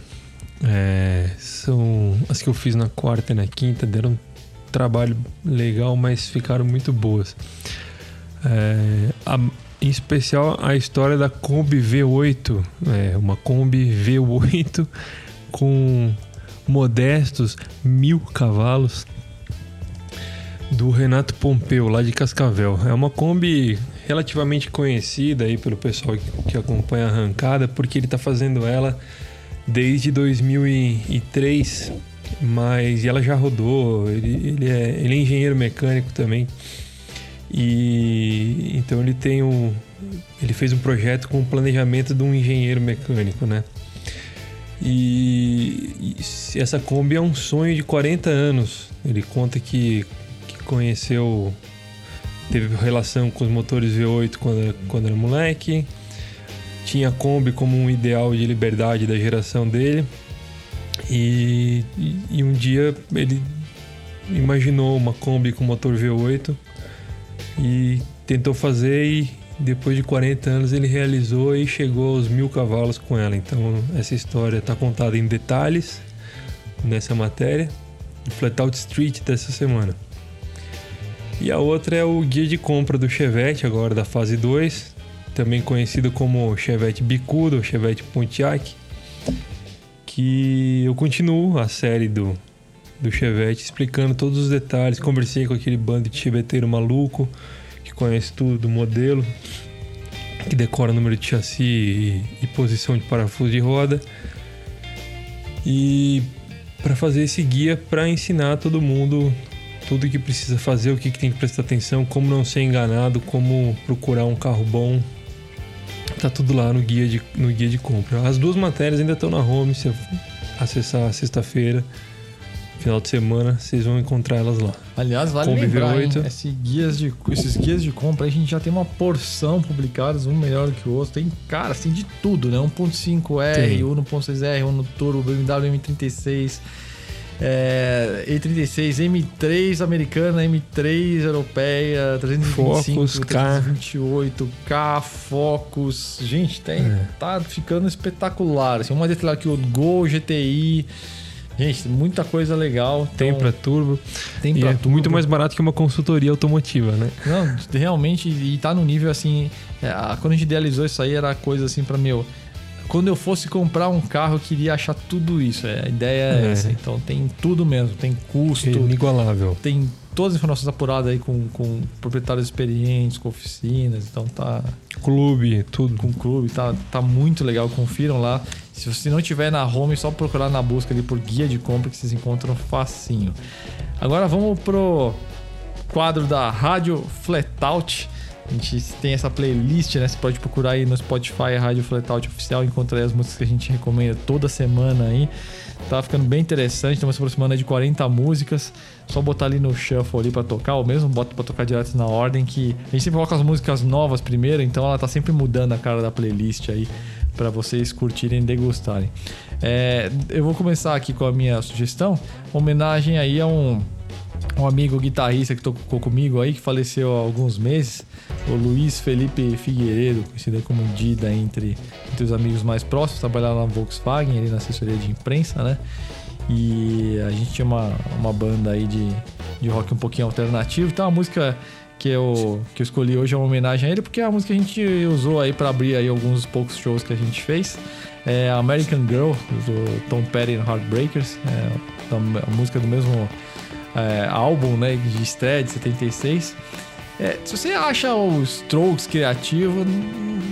B: é, são as que eu fiz na quarta e na quinta, deram um trabalho legal, mas ficaram muito boas. É, a- em especial a história da Kombi V8, é, uma Kombi V8 *laughs* com modestos mil cavalos do Renato Pompeu, lá de Cascavel. É uma Kombi relativamente conhecida aí pelo pessoal que, que acompanha a arrancada, porque ele está fazendo ela desde 2003, mas ela já rodou, ele, ele, é, ele é engenheiro mecânico também. E então ele tem um ele fez um projeto com o planejamento de um engenheiro mecânico, né? E, e essa Kombi é um sonho de 40 anos. Ele conta que, que conheceu teve relação com os motores V8 quando quando era moleque. Tinha a Kombi como um ideal de liberdade da geração dele. E, e, um dia ele imaginou uma Kombi com motor V8 e tentou fazer e depois de 40 anos ele realizou e chegou aos mil cavalos com ela. Então essa história está contada em detalhes nessa matéria do Flatout Street dessa semana. E a outra é o guia de compra do Chevette, agora da fase 2, também conhecido como Chevette Bicudo Chevette Pontiac, que eu continuo a série do, do Chevette explicando todos os detalhes. Conversei com aquele bando de cheveteiro maluco que conhece tudo do modelo, que decora o número de chassi e, e posição de parafuso de roda. E para fazer esse guia para ensinar todo mundo tudo que precisa fazer, o que, que tem que prestar atenção, como não ser enganado, como procurar um carro bom. Tá tudo lá no guia de, no guia de compra. As duas matérias ainda estão na home, se acessar sexta-feira, final de semana, vocês vão encontrar elas lá.
A: Aliás, vale
B: Kombi
A: lembrar, hein,
B: V8.
A: esse guias de, esses guias de compra, a gente já tem uma porção publicados, um melhor que o outro. Tem, cara, tem de tudo, né? 1.5R,
B: Tem.
A: 1.6R, Uno Turbo, BMW M36, é, E36, M3 americana, M3 europeia, 325,
B: Focus, K.
A: 328, K, Focus. Gente, tem,
B: É.
A: tá ficando espetacular. Assim, uma detalhe aqui, o Gol, GTI. Gente, muita coisa legal.
B: Tem
A: Então,
B: para turbo.
A: tem pra
B: é
A: tudo.
B: muito mais barato que uma consultoria automotiva, né?
A: Não, realmente, e tá no nível assim. é, quando a gente idealizou isso aí, era coisa assim pra meu. Quando eu fosse comprar um carro, eu queria achar tudo isso. é, a ideia é,
B: É.
A: essa. Então tem tudo mesmo. Tem custo,
B: Inigualável.
A: tem todas as informações apuradas aí com, com proprietários experientes, com oficinas. Então tá
B: Clube, tudo.
A: com clube, tá, tá muito legal. Confiram lá. Se você não tiver na home, é só procurar na busca ali por guia de compra que vocês encontram facinho. Agora vamos pro quadro da Rádio Flatout. A gente tem essa playlist, né? Você pode procurar aí no Spotify Rádio Flatout Oficial, encontra aí as músicas que a gente recomenda toda semana aí. Tá ficando bem interessante, estamos aproximando de 40 músicas. Só botar ali no shuffle ali pra tocar, ou mesmo bota pra tocar direto na ordem, que a gente sempre coloca as músicas novas primeiro, então ela tá sempre mudando a cara da playlist aí para vocês curtirem e degustarem. É, eu vou começar aqui com a minha sugestão, homenagem aí a um um amigo guitarrista que tocou comigo aí, que faleceu há alguns meses, o Luiz Felipe Figueiredo, conhecido como Dida entre, entre os amigos mais próximos, trabalhava na Volkswagen, ali na assessoria de imprensa, né? E a gente tinha uma, uma banda aí de, de rock um pouquinho alternativo. Então a música que eu, que eu escolhi hoje é uma homenagem a ele, porque é a música que a gente usou aí para abrir aí alguns poucos shows que a gente fez. É American Girl, do Tom Petty and Heartbreakers, é a música do mesmo é, álbum né, de estreia de 76. É, se você acha o Strokes criativo,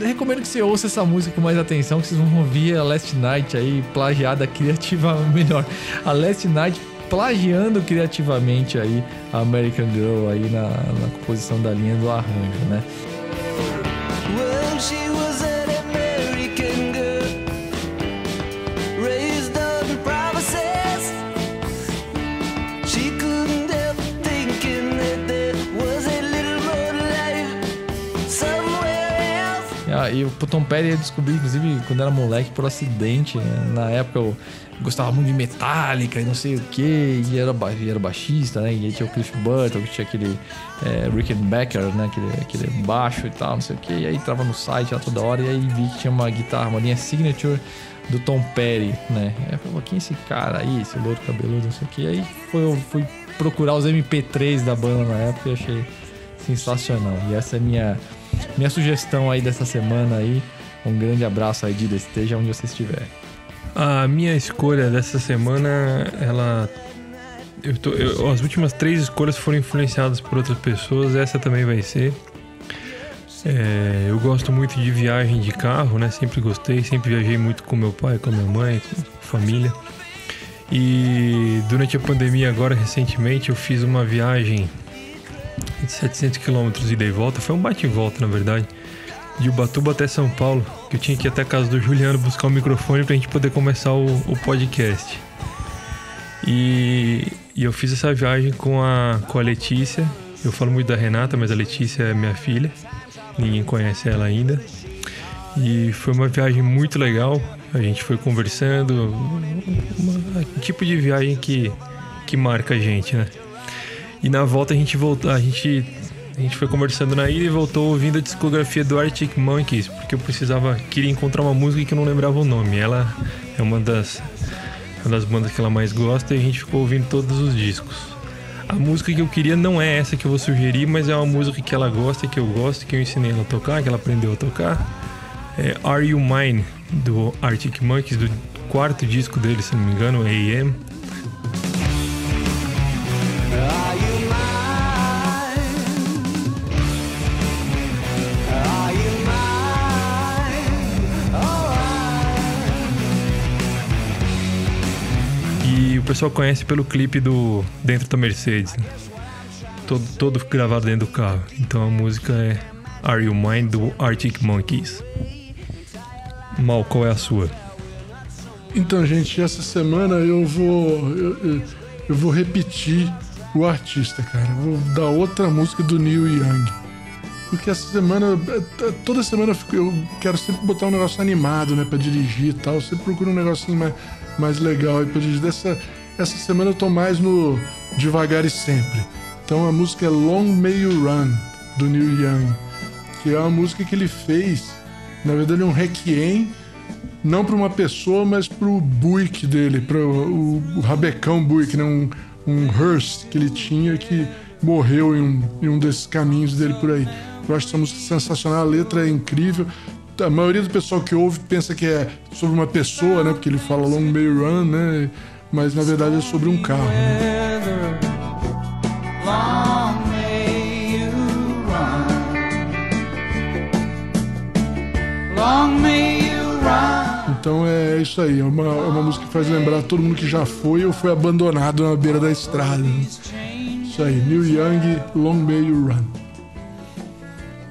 A: recomendo que você ouça essa música com mais atenção, que vocês vão ouvir a Last Night aí plagiada criativa *laughs* melhor. A Last Night plagiando criativamente aí a American Girl aí na, na composição da linha do arranjo, né?
E: Well,
A: e o Tom Petty eu descobri, inclusive, quando era moleque, por acidente. né? Na época eu gostava muito de Metallica e não sei o que, e era, e era baixista, né? E aí tinha o Cliff Burton, que tinha aquele é, Rickenbacker, né? Aquele, aquele baixo e tal, não sei o que. E aí entrava no site lá toda hora e aí vi que tinha uma guitarra, uma linha signature do Tom Petty, né? Aí eu falei, quem é esse cara aí, esse louro cabeludo, não sei o que. Aí foi, eu fui procurar os MP3 da banda na época e achei sensacional. E essa é minha, minha sugestão aí dessa semana aí. Um grande abraço aí, Dida, esteja onde você estiver.
B: A minha escolha dessa semana, ela. Eu tô, eu- as últimas três escolhas foram influenciadas por outras pessoas, essa também vai ser. É, eu gosto muito de viagem de carro, né? Sempre gostei, sempre viajei muito com meu pai, com minha mãe, com família. E durante a pandemia, agora recentemente, eu fiz uma viagem 700 quilômetros ida e volta. Foi um bate e volta, na verdade. De Ubatuba até São Paulo, que eu tinha que ir até a casa do Juliano buscar o microfone pra gente poder começar o, o podcast. E, e eu fiz essa viagem com a, com a Letícia. Eu falo muito da Renata, mas a Letícia é minha filha. Ninguém conhece ela ainda. E foi uma viagem muito legal. A gente foi conversando. um tipo de viagem que, que marca a gente, né? E na volta a gente voltou. A gente, a gente foi conversando na ida e voltou ouvindo a discografia do Arctic Monkeys, porque eu precisava. Queria encontrar uma música que eu não lembrava o nome. Ela é uma das, uma das bandas que ela mais gosta e a gente ficou ouvindo todos os discos. A música que eu queria não é essa que eu vou sugerir, mas é uma música que ela gosta, que eu gosto, que eu ensinei ela a tocar, que ela aprendeu a tocar. É Are You Mine, do Arctic Monkeys, do quarto disco dele, se não me engano, AM. O pessoal conhece pelo clipe do Dentro da Mercedes. né? Todo, todo gravado dentro do carro. Então a música é Are You Mine, do Arctic Monkeys. Mal, qual é a sua?
D: Então, gente, essa semana eu vou. Eu, eu- vou repetir o artista, cara. Vou dar outra música do Neil Young. Porque essa semana, eh, toda semana eu, fico- eu quero sempre botar um negócio animado, né, pra dirigir e tal. Eu sempre procuro um negocinho mais, mais legal aí pra dirigir. Dessa, essa semana eu tô mais no Devagar e Sempre. Então a música é Long May You Run, do Neil Young. Que é uma música que ele fez, na verdade, é um requiem não para uma pessoa, mas para o Buick dele, para o, o Rabecão Buick, né? um, um Hearst que ele tinha que morreu em um, em um desses caminhos dele por aí. Eu acho essa música sensacional, a letra é incrível. A maioria do pessoal que ouve pensa que é sobre uma pessoa, né? Porque ele fala Long May Run, né? Mas na verdade é sobre um carro. Né? Então é isso aí, é uma, é uma música que faz lembrar todo mundo que já foi ou foi abandonado na beira da estrada. Isso aí, Neil Young, Long May You Run.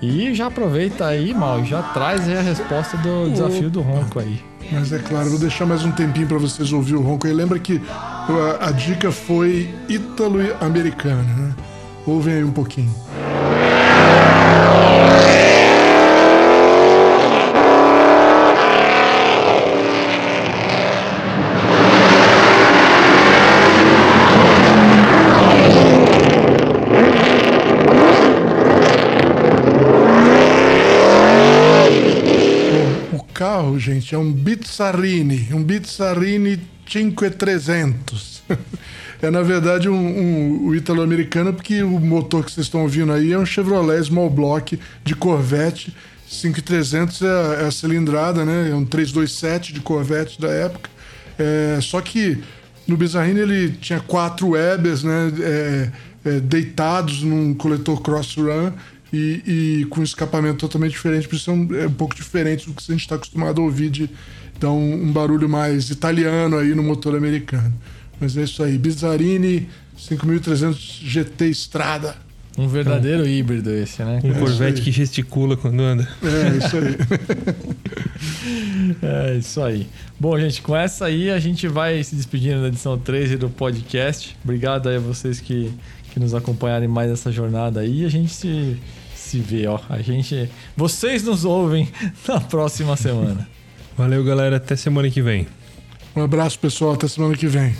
A: E já aproveita aí, Mal, já traz aí a resposta do desafio do ronco aí.
D: Mas é claro, vou deixar mais um tempinho pra vocês ouvir o ronco. E lembra que a, a dica foi ítalo-americana, né? Ouvem aí um pouquinho. Bom, o carro, gente, é um Bizarrini, um Bizarrini 5300. *laughs* É, na verdade, um, um- o ítalo-americano, porque o motor que vocês estão ouvindo aí é um Chevrolet Small Block de Corvette. 5300 é, é a cilindrada, né? É um 327 de Corvette da época. É, só que no Bizarrini ele tinha quatro Webers, né? é, é, deitados num coletor Cross Run e, e com escapamento totalmente diferente. Por isso é um, é um pouco diferente do que a gente está acostumado a ouvir de dar um, um barulho mais italiano aí no motor americano. Mas é isso aí. Bizarrini 5300 GT Estrada.
A: Um verdadeiro híbrido esse, né?
B: Um
D: isso
B: Corvette que gesticula quando anda.
D: É isso aí. *laughs*
A: É isso aí. Bom, gente, com essa aí a gente vai se despedindo da edição 13 do podcast. Obrigado aí a vocês que, que nos acompanharem mais nessa jornada aí. A gente se, se vê, ó. A gente. Vocês nos ouvem *laughs* na próxima semana.
B: Valeu, galera. Até semana que vem.
D: Um abraço, pessoal. Até semana que vem.